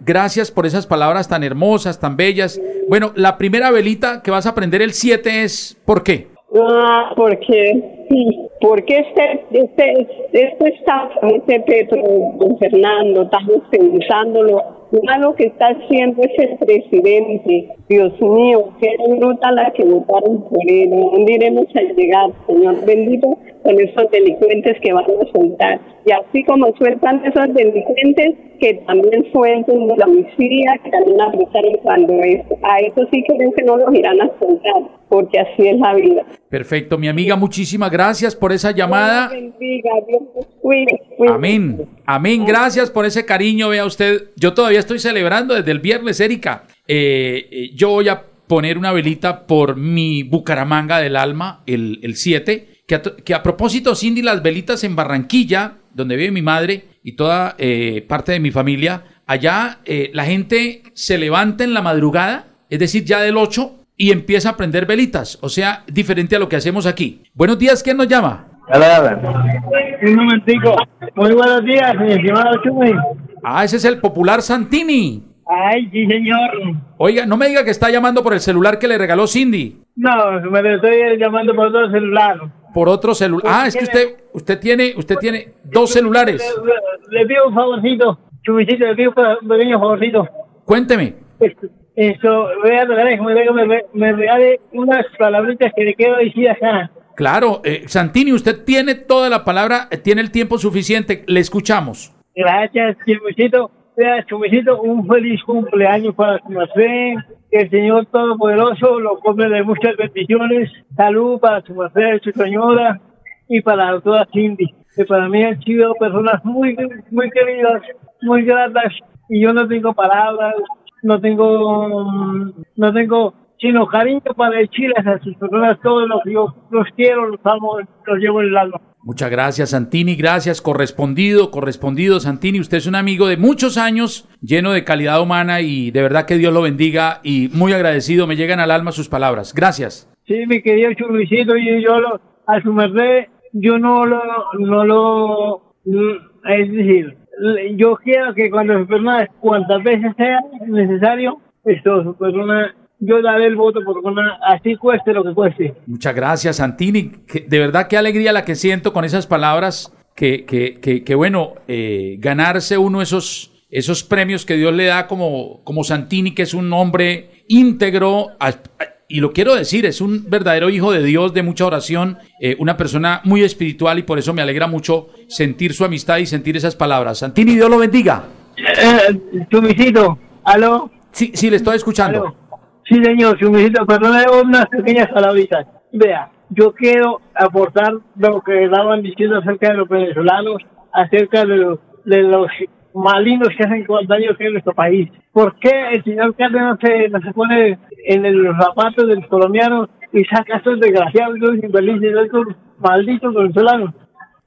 [SPEAKER 3] gracias por esas palabras tan hermosas, tan bellas. Bueno, la primera velita que vas a aprender el 7 es ¿por qué?
[SPEAKER 7] Ah, porque sí, porque este, este, este está, este Petro, don Fernando, estamos pensándolo malo que está haciendo es el presidente. Dios mío, qué bruta la que votaron por él. ¿Dónde iremos a llegar, Señor bendito, con esos delincuentes que van a soltar? Y así como sueltan esos delincuentes, que también suelten la homicidia, que también aplicaron cuando es. A eso sí creo que no los irán a soltar, porque así es la vida.
[SPEAKER 3] Perfecto, mi amiga, muchísimas gracias por esa llamada.
[SPEAKER 7] Dios bendiga, Dios cuide.
[SPEAKER 3] Amén, amén, gracias por ese cariño, vea usted. Yo todavía estoy celebrando desde el viernes, Erika. Eh, yo voy a poner una velita por mi Bucaramanga del alma, el 7, que, a, que a propósito, Cindy, las velitas en Barranquilla, donde vive mi madre y toda eh, parte de mi familia, allá eh, la gente se levanta en la madrugada, es decir, ya del 8, y empieza a prender velitas, o sea, diferente a lo que hacemos aquí. Buenos días, ¿quién nos llama?
[SPEAKER 8] Un momentico. Muy buenos días, mi estimado Chumi.
[SPEAKER 3] Ah, ese es el popular Santini.
[SPEAKER 8] Ay, sí, señor.
[SPEAKER 3] Oiga, no me diga que está llamando por el celular que le regaló Cindy.
[SPEAKER 8] No, me lo estoy llamando por otro celular.
[SPEAKER 3] Por otro celular. Ah, es que usted, usted tiene, usted tiene dos celulares.
[SPEAKER 8] Le, pido un favorcito, Chumicito, le pido un pequeño favorcito.
[SPEAKER 3] Cuénteme.
[SPEAKER 8] Eso, voy a regalar me, me regale unas palabritas que le quiero decir acá.
[SPEAKER 3] Claro, eh, Santini, usted tiene toda la palabra, eh, tiene el tiempo suficiente, le escuchamos.
[SPEAKER 8] Gracias, Chumicito. Chumicito, un feliz cumpleaños para su merced. Que el Señor Todopoderoso lo come de muchas bendiciones. Salud para su merced, su señora y para toda Cindy. Que para mí han sido personas muy, muy queridas, muy gratas. Y yo no tengo palabras, no tengo, no tengo sino cariño para Chile a sus personas, todos los yo los quiero, los amo, los llevo en el alma.
[SPEAKER 3] Muchas gracias, Santini. Gracias, correspondido, correspondido, Santini. Usted es un amigo de muchos años, lleno de calidad humana y de verdad que Dios lo bendiga y muy agradecido. Me llegan al alma sus palabras. Gracias.
[SPEAKER 8] Sí, mi querido Churricito, y yo lo, a su merced, yo no lo, no lo, es decir, yo quiero que cuando las personas, cuantas veces sea necesario, esto, su persona yo daré el voto por una, así cueste lo que cueste.
[SPEAKER 3] Muchas gracias, Santini. De verdad, qué alegría la que siento con esas palabras. Que, que, que, que bueno, eh, ganarse uno esos, esos premios que Dios le da como, como Santini, que es un hombre íntegro, y lo quiero decir, es un verdadero hijo de Dios, de mucha oración, eh, una persona muy espiritual, y por eso me alegra mucho sentir su amistad y sentir esas palabras. Santini, Dios lo bendiga.
[SPEAKER 8] Eh, Chumisito, ¿aló?
[SPEAKER 3] Sí, sí, le estoy escuchando.
[SPEAKER 8] Sí, señor, Chumicito, perdóname unas pequeñas palabritas. Vea, yo quiero aportar lo que estaban diciendo acerca de los venezolanos, acerca de los, de los malignos que hacen daño en nuestro país. ¿Por qué el señor Cárdenas se, no se pone en los zapatos de los colombianos y saca a estos desgraciados, estos infelices, estos malditos venezolanos?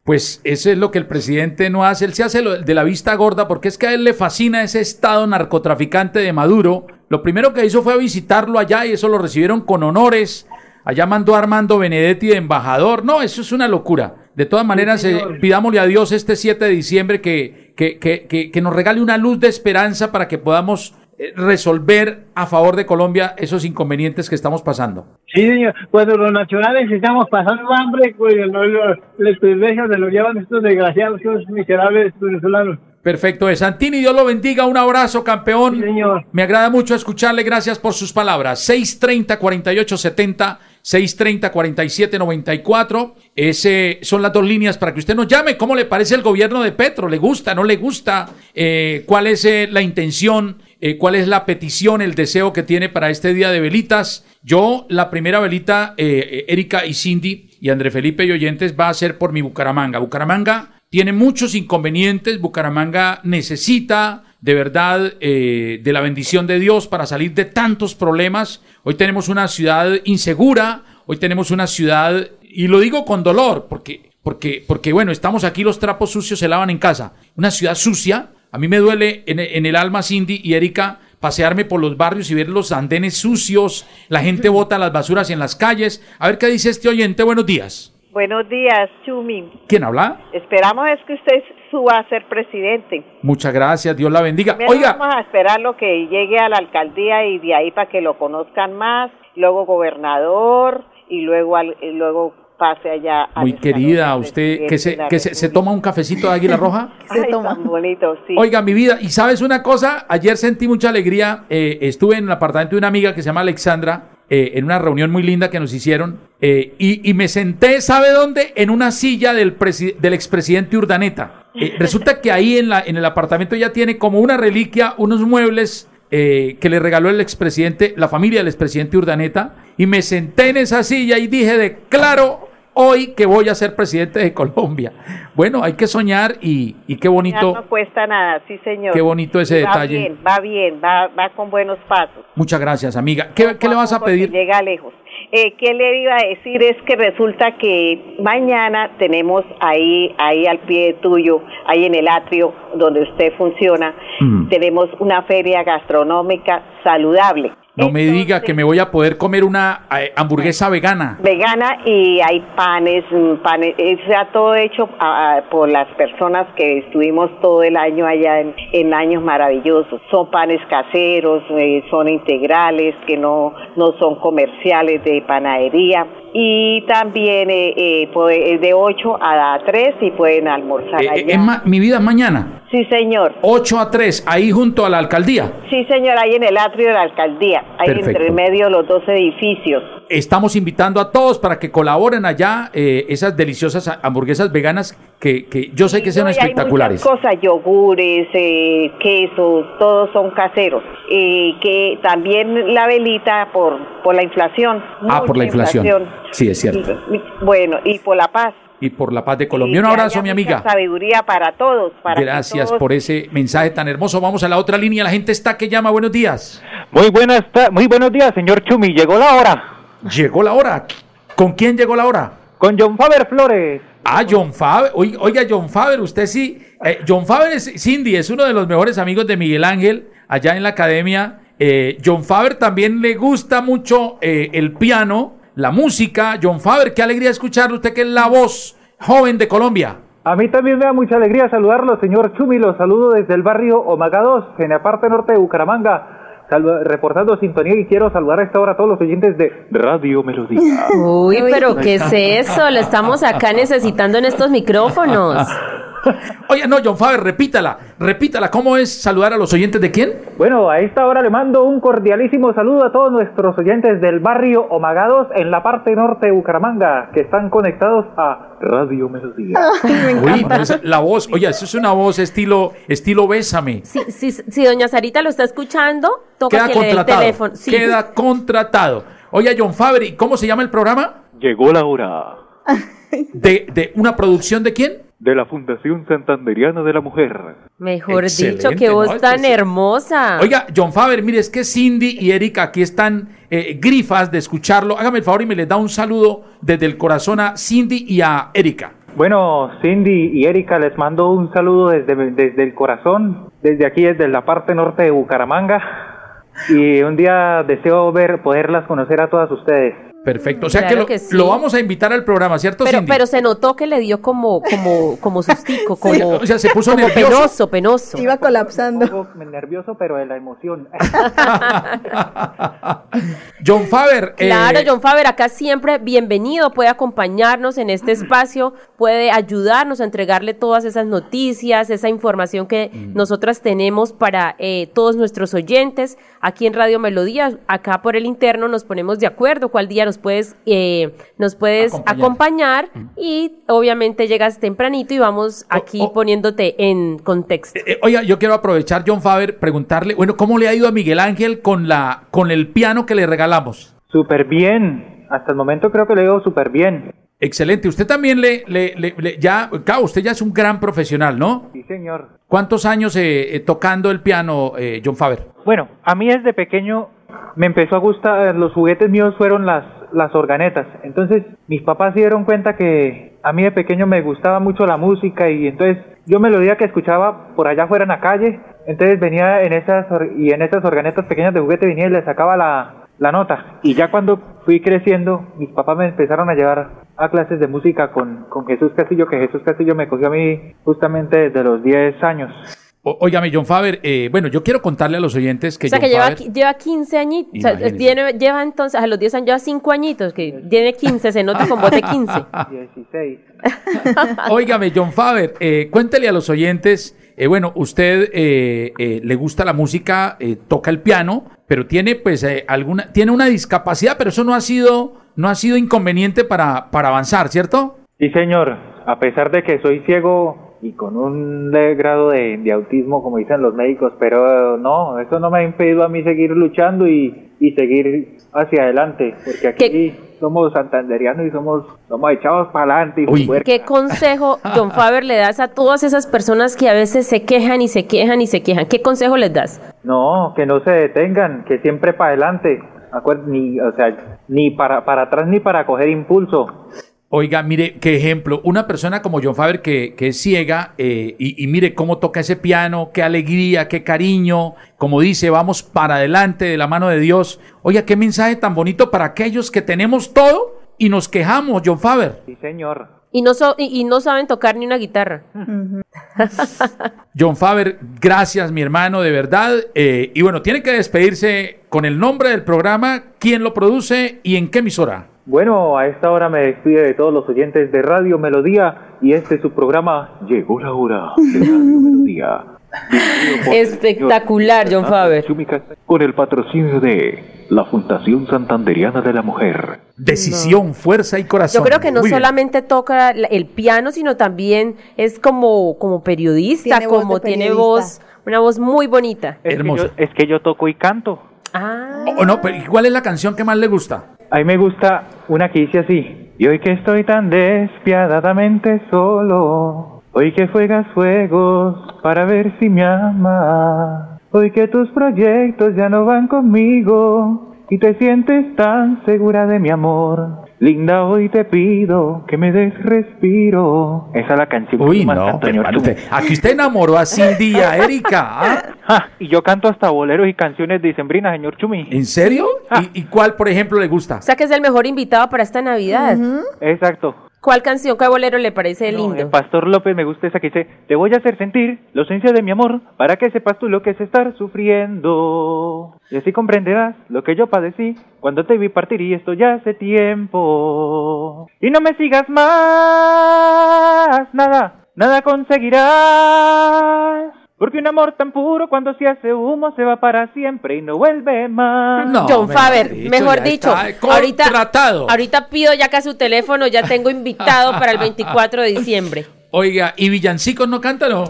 [SPEAKER 3] Pues eso es lo que el presidente no hace. Él se hace de la vista gorda porque es que a él le fascina ese estado narcotraficante de Maduro. Lo primero que hizo fue visitarlo allá y eso lo recibieron con honores. Allá mandó a Armando Benedetti de embajador. No, eso es una locura. De todas maneras, eh, pidámosle a Dios este 7 de diciembre que, que, que, que, nos regale una luz de esperanza para que podamos resolver a favor de Colombia esos inconvenientes que estamos pasando.
[SPEAKER 8] Sí, señor. Cuando los nacionales estamos pasando hambre, pues los, los, privilegios se los llevan estos desgraciados, estos miserables venezolanos.
[SPEAKER 3] Perfecto, de Santini, Dios lo bendiga, un abrazo, campeón.
[SPEAKER 8] Sí, señor.
[SPEAKER 3] Me agrada mucho escucharle, gracias por sus palabras. 630 4870 630 4794 Ese son las dos líneas para que usted nos llame. ¿Cómo le parece el gobierno de Petro? ¿Le gusta? ¿No le gusta? Eh, ¿Cuál es eh, la intención? Eh, ¿Cuál es la petición, el deseo que tiene para este día de velitas? Yo, la primera velita, Erika y Cindy y André Felipe y oyentes, va a ser por mi Bucaramanga. Bucaramanga tiene muchos inconvenientes. Bucaramanga necesita de verdad de la bendición de Dios para salir de tantos problemas hoy tenemos una ciudad insegura, hoy tenemos una ciudad, y lo digo con dolor, porque, porque, porque bueno, estamos aquí, los trapos sucios se lavan en casa. Una ciudad sucia, a mí me duele en, en el alma Cindy y Erika pasearme por los barrios y ver los andenes sucios, la gente bota las basuras en las calles. A ver qué dice este oyente, buenos días.
[SPEAKER 9] Buenos días, Chumi.
[SPEAKER 3] ¿Quién habla?
[SPEAKER 9] Esperamos es que usted suba a ser presidente.
[SPEAKER 3] Muchas gracias, Dios la bendiga.
[SPEAKER 9] Primero
[SPEAKER 3] Oiga,
[SPEAKER 9] vamos a esperar lo que llegue a la alcaldía y de ahí para que lo conozcan más, luego gobernador y luego y luego pase allá. al
[SPEAKER 3] muy querida,
[SPEAKER 9] de
[SPEAKER 3] usted que se,
[SPEAKER 9] de
[SPEAKER 3] que se, se toma un cafecito de Águila Roja.
[SPEAKER 9] Ay, tan bonito, sí.
[SPEAKER 3] Oiga, mi vida, y sabes una cosa, ayer sentí mucha alegría, eh, estuve en el apartamento de una amiga que se llama Alexandra, eh, en una reunión muy linda que nos hicieron, eh, y, y me senté, ¿sabe dónde? En una silla del, del expresidente Urdaneta. Eh, resulta que ahí en, la, en el apartamento ella tiene como una reliquia, unos muebles eh, que le regaló el expresidente, la familia del expresidente Urdaneta, y me senté en esa silla y dije, declaro hoy que voy a ser presidente de Colombia. Bueno, hay que soñar y, y qué bonito.
[SPEAKER 9] Ya no cuesta nada, sí señor.
[SPEAKER 3] Qué bonito ese
[SPEAKER 9] va
[SPEAKER 3] detalle.
[SPEAKER 9] Bien, va bien, va, va con buenos pasos.
[SPEAKER 3] Muchas gracias, amiga. ¿Qué, qué le vas a pedir?
[SPEAKER 9] Llega lejos. Eh, ¿Qué le iba a decir? Es que resulta que mañana tenemos ahí, ahí al pie tuyo, ahí en el atrio donde usted funciona,
[SPEAKER 3] Mm.
[SPEAKER 9] tenemos una feria gastronómica saludable.
[SPEAKER 3] No me diga que me voy a poder comer una eh, hamburguesa vegana.
[SPEAKER 9] Vegana y hay panes, mm, panes, eh, sea todo hecho ah, por las personas que estuvimos todo el año allá en, en años maravillosos. Son panes caseros, eh, son integrales, que no, no son comerciales de panadería. Y también eh, eh, puede- es de 8 a 3 y pueden almorzar
[SPEAKER 3] Eh, eh,
[SPEAKER 9] allá.
[SPEAKER 3] es ma- mi vida es mañana.
[SPEAKER 9] Sí, señor.
[SPEAKER 3] 8 a 3, ahí junto a la alcaldía.
[SPEAKER 9] Sí, señor, ahí en el atrio de la alcaldía, ahí
[SPEAKER 3] Perfecto.
[SPEAKER 9] entre medio de los dos edificios.
[SPEAKER 3] Estamos invitando a todos para que colaboren allá eh, esas deliciosas ha- hamburguesas veganas que, que yo sé que son
[SPEAKER 9] No, y hay
[SPEAKER 3] espectaculares.
[SPEAKER 9] muchas cosas, yogures, eh, quesos, todos son caseros. Y que también la velita por, por la inflación.
[SPEAKER 3] Ah, por la inflación. Sí, es cierto.
[SPEAKER 9] Y- Bueno, y por la paz.
[SPEAKER 3] Y por la paz de Colombia. Un abrazo, mi amiga.
[SPEAKER 9] Sabiduría para todos. Para
[SPEAKER 3] Gracias
[SPEAKER 9] todos-
[SPEAKER 3] por ese mensaje tan hermoso. Vamos a la otra línea. La gente está que llama. Buenos días.
[SPEAKER 10] Muy buenas, muy buenos días, señor Chumi. Llegó la hora.
[SPEAKER 3] Llegó la hora. ¿Con quién llegó la hora?
[SPEAKER 10] Con John Faber Flores.
[SPEAKER 3] Ah, John Faber. Oiga, John Faber, usted sí. eh, John Faber es, Cindy, es uno de los mejores amigos de Miguel Ángel allá en la academia. Eh, John Faber también le gusta mucho eh, el piano, la música. John Faber, qué alegría escucharlo. Usted que es la voz joven de Colombia.
[SPEAKER 10] A mí también me da mucha alegría saludarlo, señor Chumi. Los saludo desde el barrio Omaga 2, en la parte norte de Bucaramanga. Salu- reportando sintonía y quiero saludar a esta hora a todos los oyentes de Radio Melodía.
[SPEAKER 1] Uy, pero ¿qué es eso? Lo estamos acá necesitando en estos micrófonos.
[SPEAKER 3] Oye, no, John Faber, repítala, repítala. ¿Cómo es saludar a los oyentes de quién?
[SPEAKER 10] Bueno, a esta hora le mando un cordialísimo saludo a todos nuestros oyentes del barrio Omaga 2 en la parte norte de Bucaramanga que están conectados a Radio Melodía.
[SPEAKER 3] Uy, no, esa- la voz, oye, eso es una voz estilo, estilo Bésame.
[SPEAKER 1] Si, si, si doña Sarita lo está escuchando, toca
[SPEAKER 3] Queda
[SPEAKER 1] que le dé el
[SPEAKER 3] contratado.
[SPEAKER 1] teléfono. Sí.
[SPEAKER 3] Queda contratado. Oye, John Faber, ¿y cómo se llama el programa?
[SPEAKER 10] Llegó la hora
[SPEAKER 3] ¿De, de una producción de quién?
[SPEAKER 10] De la Fundación Santanderiana de la Mujer.
[SPEAKER 1] Mejor
[SPEAKER 3] Excelente,
[SPEAKER 1] dicho,
[SPEAKER 3] ¿no?
[SPEAKER 1] voz tan hermosa.
[SPEAKER 3] Oiga, John Faber, mire, es que Cindy y Erika aquí están eh, grifas de escucharlo. Hágame el favor y me les da un saludo desde el corazón a Cindy y a Erika.
[SPEAKER 10] Bueno, Cindy y Erika, les mando un saludo desde, desde el corazón, desde aquí, desde la parte norte de Bucaramanga. Y un día deseo ver, poderlas conocer a todas ustedes.
[SPEAKER 3] Perfecto. O sea
[SPEAKER 1] Claro
[SPEAKER 3] que, lo,
[SPEAKER 1] que sí.
[SPEAKER 3] lo vamos a invitar al programa, ¿cierto,
[SPEAKER 1] pero,
[SPEAKER 3] Cindy?
[SPEAKER 1] pero se notó que le dio como, como, como sustico, como,
[SPEAKER 3] O sea, se puso
[SPEAKER 1] como
[SPEAKER 3] nervioso.
[SPEAKER 1] penoso, penoso.
[SPEAKER 2] Iba colapsando.
[SPEAKER 10] Un poco nervioso, pero de la emoción.
[SPEAKER 3] John Faber. eh,
[SPEAKER 1] Claro, John Faber, acá siempre bienvenido, puede acompañarnos en este espacio, puede ayudarnos a entregarle todas esas noticias, esa información que nosotras tenemos para eh, todos nuestros oyentes. Aquí en Radio Melodía, acá por el interno nos ponemos de acuerdo cuál día nos puedes, eh, nos puedes
[SPEAKER 3] Acompañar.
[SPEAKER 1] acompañar, y obviamente llegas tempranito y vamos aquí poniéndote en contexto.
[SPEAKER 3] Eh, oiga, yo quiero aprovechar, John Faber, preguntarle, bueno, ¿cómo le ha ido a Miguel Ángel con la con el piano que le regalamos?
[SPEAKER 10] Súper bien. Hasta el momento creo que le digo súper bien.
[SPEAKER 3] Excelente. Usted también le, le, le- le- ya, claro, usted ya es un gran profesional, ¿no?
[SPEAKER 10] Sí, señor.
[SPEAKER 3] ¿Cuántos años eh, eh, tocando el piano, eh, John Faber?
[SPEAKER 10] Bueno, a mí desde pequeño me empezó a gustar, los juguetes míos fueron las, las organetas. Entonces mis papás se dieron cuenta que a mí de pequeño me gustaba mucho la música y entonces yo melodía que escuchaba por allá fuera en la calle, entonces venía en esas y en esas organetas pequeñas de juguete venía y le sacaba la, la nota. Y ya cuando fui creciendo, mis papás me empezaron a llevar a clases de música con, con Jesús Castillo, que Jesús Castillo me cogió a mí justamente desde los 10 años.
[SPEAKER 3] O- Óigame, John Faber, eh, bueno, yo quiero contarle a los oyentes que
[SPEAKER 1] o sea,
[SPEAKER 3] John
[SPEAKER 1] que lleva,
[SPEAKER 3] Faber...
[SPEAKER 1] qui- lleva 15 añitos. O sea,
[SPEAKER 3] Imagínese.
[SPEAKER 1] tiene- lleva entonces, a los 10 años, lleva 5 añitos, que tiene 15, se nota con bote 15.
[SPEAKER 10] 16.
[SPEAKER 3] Óigame, John Faber, eh, cuéntele a los oyentes, eh, bueno, usted eh, eh, le gusta la música, eh, toca el piano, pero tiene pues eh, alguna, tiene una discapacidad, pero eso no ha sido, no ha sido inconveniente para, para avanzar, ¿cierto?
[SPEAKER 10] Sí, señor. A pesar de que soy ciego y con un leve grado de, de autismo, como dicen los médicos, pero no, eso no me ha impedido a mí seguir luchando y, y seguir hacia adelante, porque aquí somos santanderianos y somos, somos echados para adelante. y.
[SPEAKER 1] ¿Qué consejo, John Faber, le das a todas esas personas que a veces se quejan y se quejan y se quejan? ¿Qué consejo les das?
[SPEAKER 10] No, que no se detengan, que siempre para adelante. Acuer- Ni, o sea, ni para, para atrás ni para coger impulso.
[SPEAKER 3] Oiga, mire, qué ejemplo, una persona como John Faber que, es ciega eh, y, y mire cómo toca ese piano, qué alegría, qué cariño, como dice, vamos para adelante de la mano de Dios. Oiga, qué mensaje tan bonito para aquellos que tenemos todo y nos quejamos, John Faber.
[SPEAKER 10] Sí, señor.
[SPEAKER 1] Y no, so- y, y no saben tocar ni una guitarra.
[SPEAKER 3] John Faber, gracias mi hermano, de verdad. Eh, y bueno, tiene que despedirse con el nombre del programa, quién lo produce y en qué emisora.
[SPEAKER 10] Bueno, a esta hora me despido de todos los oyentes de Radio Melodía y este es su programa Llegó la hora de Radio Melodía.
[SPEAKER 1] Espectacular, John Faber.
[SPEAKER 10] Con el patrocinio de la Fundación Santanderiana de la Mujer.
[SPEAKER 3] Decisión, fuerza y corazón.
[SPEAKER 1] Yo creo que no
[SPEAKER 3] Muy bien.
[SPEAKER 1] solamente toca el piano, sino también es como, como periodista,
[SPEAKER 2] Tiene voz
[SPEAKER 1] como tiene
[SPEAKER 2] periodista.
[SPEAKER 1] voz, una voz muy bonita.
[SPEAKER 10] Es que, yo, es que yo toco y canto.
[SPEAKER 1] Ah.
[SPEAKER 3] O no, pero ¿y ¿cuál es la canción que más le gusta?
[SPEAKER 10] A mí me gusta una que dice así. Y hoy que estoy tan despiadadamente solo, hoy que juegas juegos para ver si me amas, hoy que tus proyectos ya no van conmigo y te sientes tan segura de mi amor. Linda, hoy te pido que me des respiro. Esa es la canción que
[SPEAKER 3] Uy,
[SPEAKER 10] más
[SPEAKER 3] no,
[SPEAKER 10] señor
[SPEAKER 3] hermano,
[SPEAKER 10] Chumi.
[SPEAKER 3] usted- aquí usted enamoró a Cindy y a Erika. ¿ah?
[SPEAKER 10] Ah, y yo canto hasta boleros y canciones de Sembrina, señor Chumi.
[SPEAKER 3] ¿En serio? ¿Y, y cuál, por ejemplo, le gusta?
[SPEAKER 1] O sea que es el mejor invitado para esta Navidad.
[SPEAKER 10] Exacto.
[SPEAKER 1] ¿Cuál canción, cuál bolero le parece
[SPEAKER 10] No,
[SPEAKER 1] lindo?
[SPEAKER 10] el Pastor López me gusta esa que dice, te voy a hacer sentir la ausencia de mi amor para que sepas tú lo que es estar sufriendo. Y así comprenderás lo que yo padecí cuando te vi partir y esto ya hace tiempo. Y no me sigas más, nada, nada conseguirás. Porque un amor tan puro cuando se hace humo se va para siempre y no vuelve más.
[SPEAKER 1] John Faber, mejor dicho, ahorita,
[SPEAKER 3] contratado.
[SPEAKER 1] ahorita pido ya que su teléfono ya tengo invitado para el 24 de diciembre.
[SPEAKER 3] Oiga, ¿y villancicos no cantan no?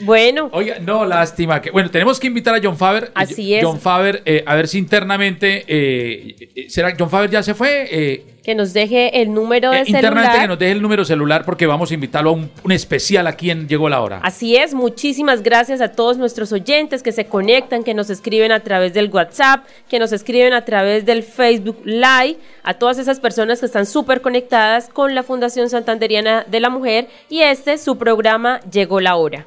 [SPEAKER 1] Bueno.
[SPEAKER 3] Oiga, no, lástima. que Bueno, tenemos que invitar a John Faber.
[SPEAKER 1] Así
[SPEAKER 3] Eh,
[SPEAKER 1] es.
[SPEAKER 3] John Faber, eh, a ver si internamente... eh, eh, ¿Será que John Faber ya se fue? Eh,
[SPEAKER 1] Que nos deje el número de
[SPEAKER 3] eh, internamente
[SPEAKER 1] celular.
[SPEAKER 3] que nos deje el número celular porque vamos a invitarlo a un, un especial aquí en Llegó la Hora.
[SPEAKER 1] Así es, muchísimas gracias a todos nuestros oyentes que se conectan, que nos escriben a través del WhatsApp, que nos escriben a través del Facebook Live, a todas esas personas que están súper conectadas con la Fundación Santanderiana de la Mujer y este su programa Llegó la Hora.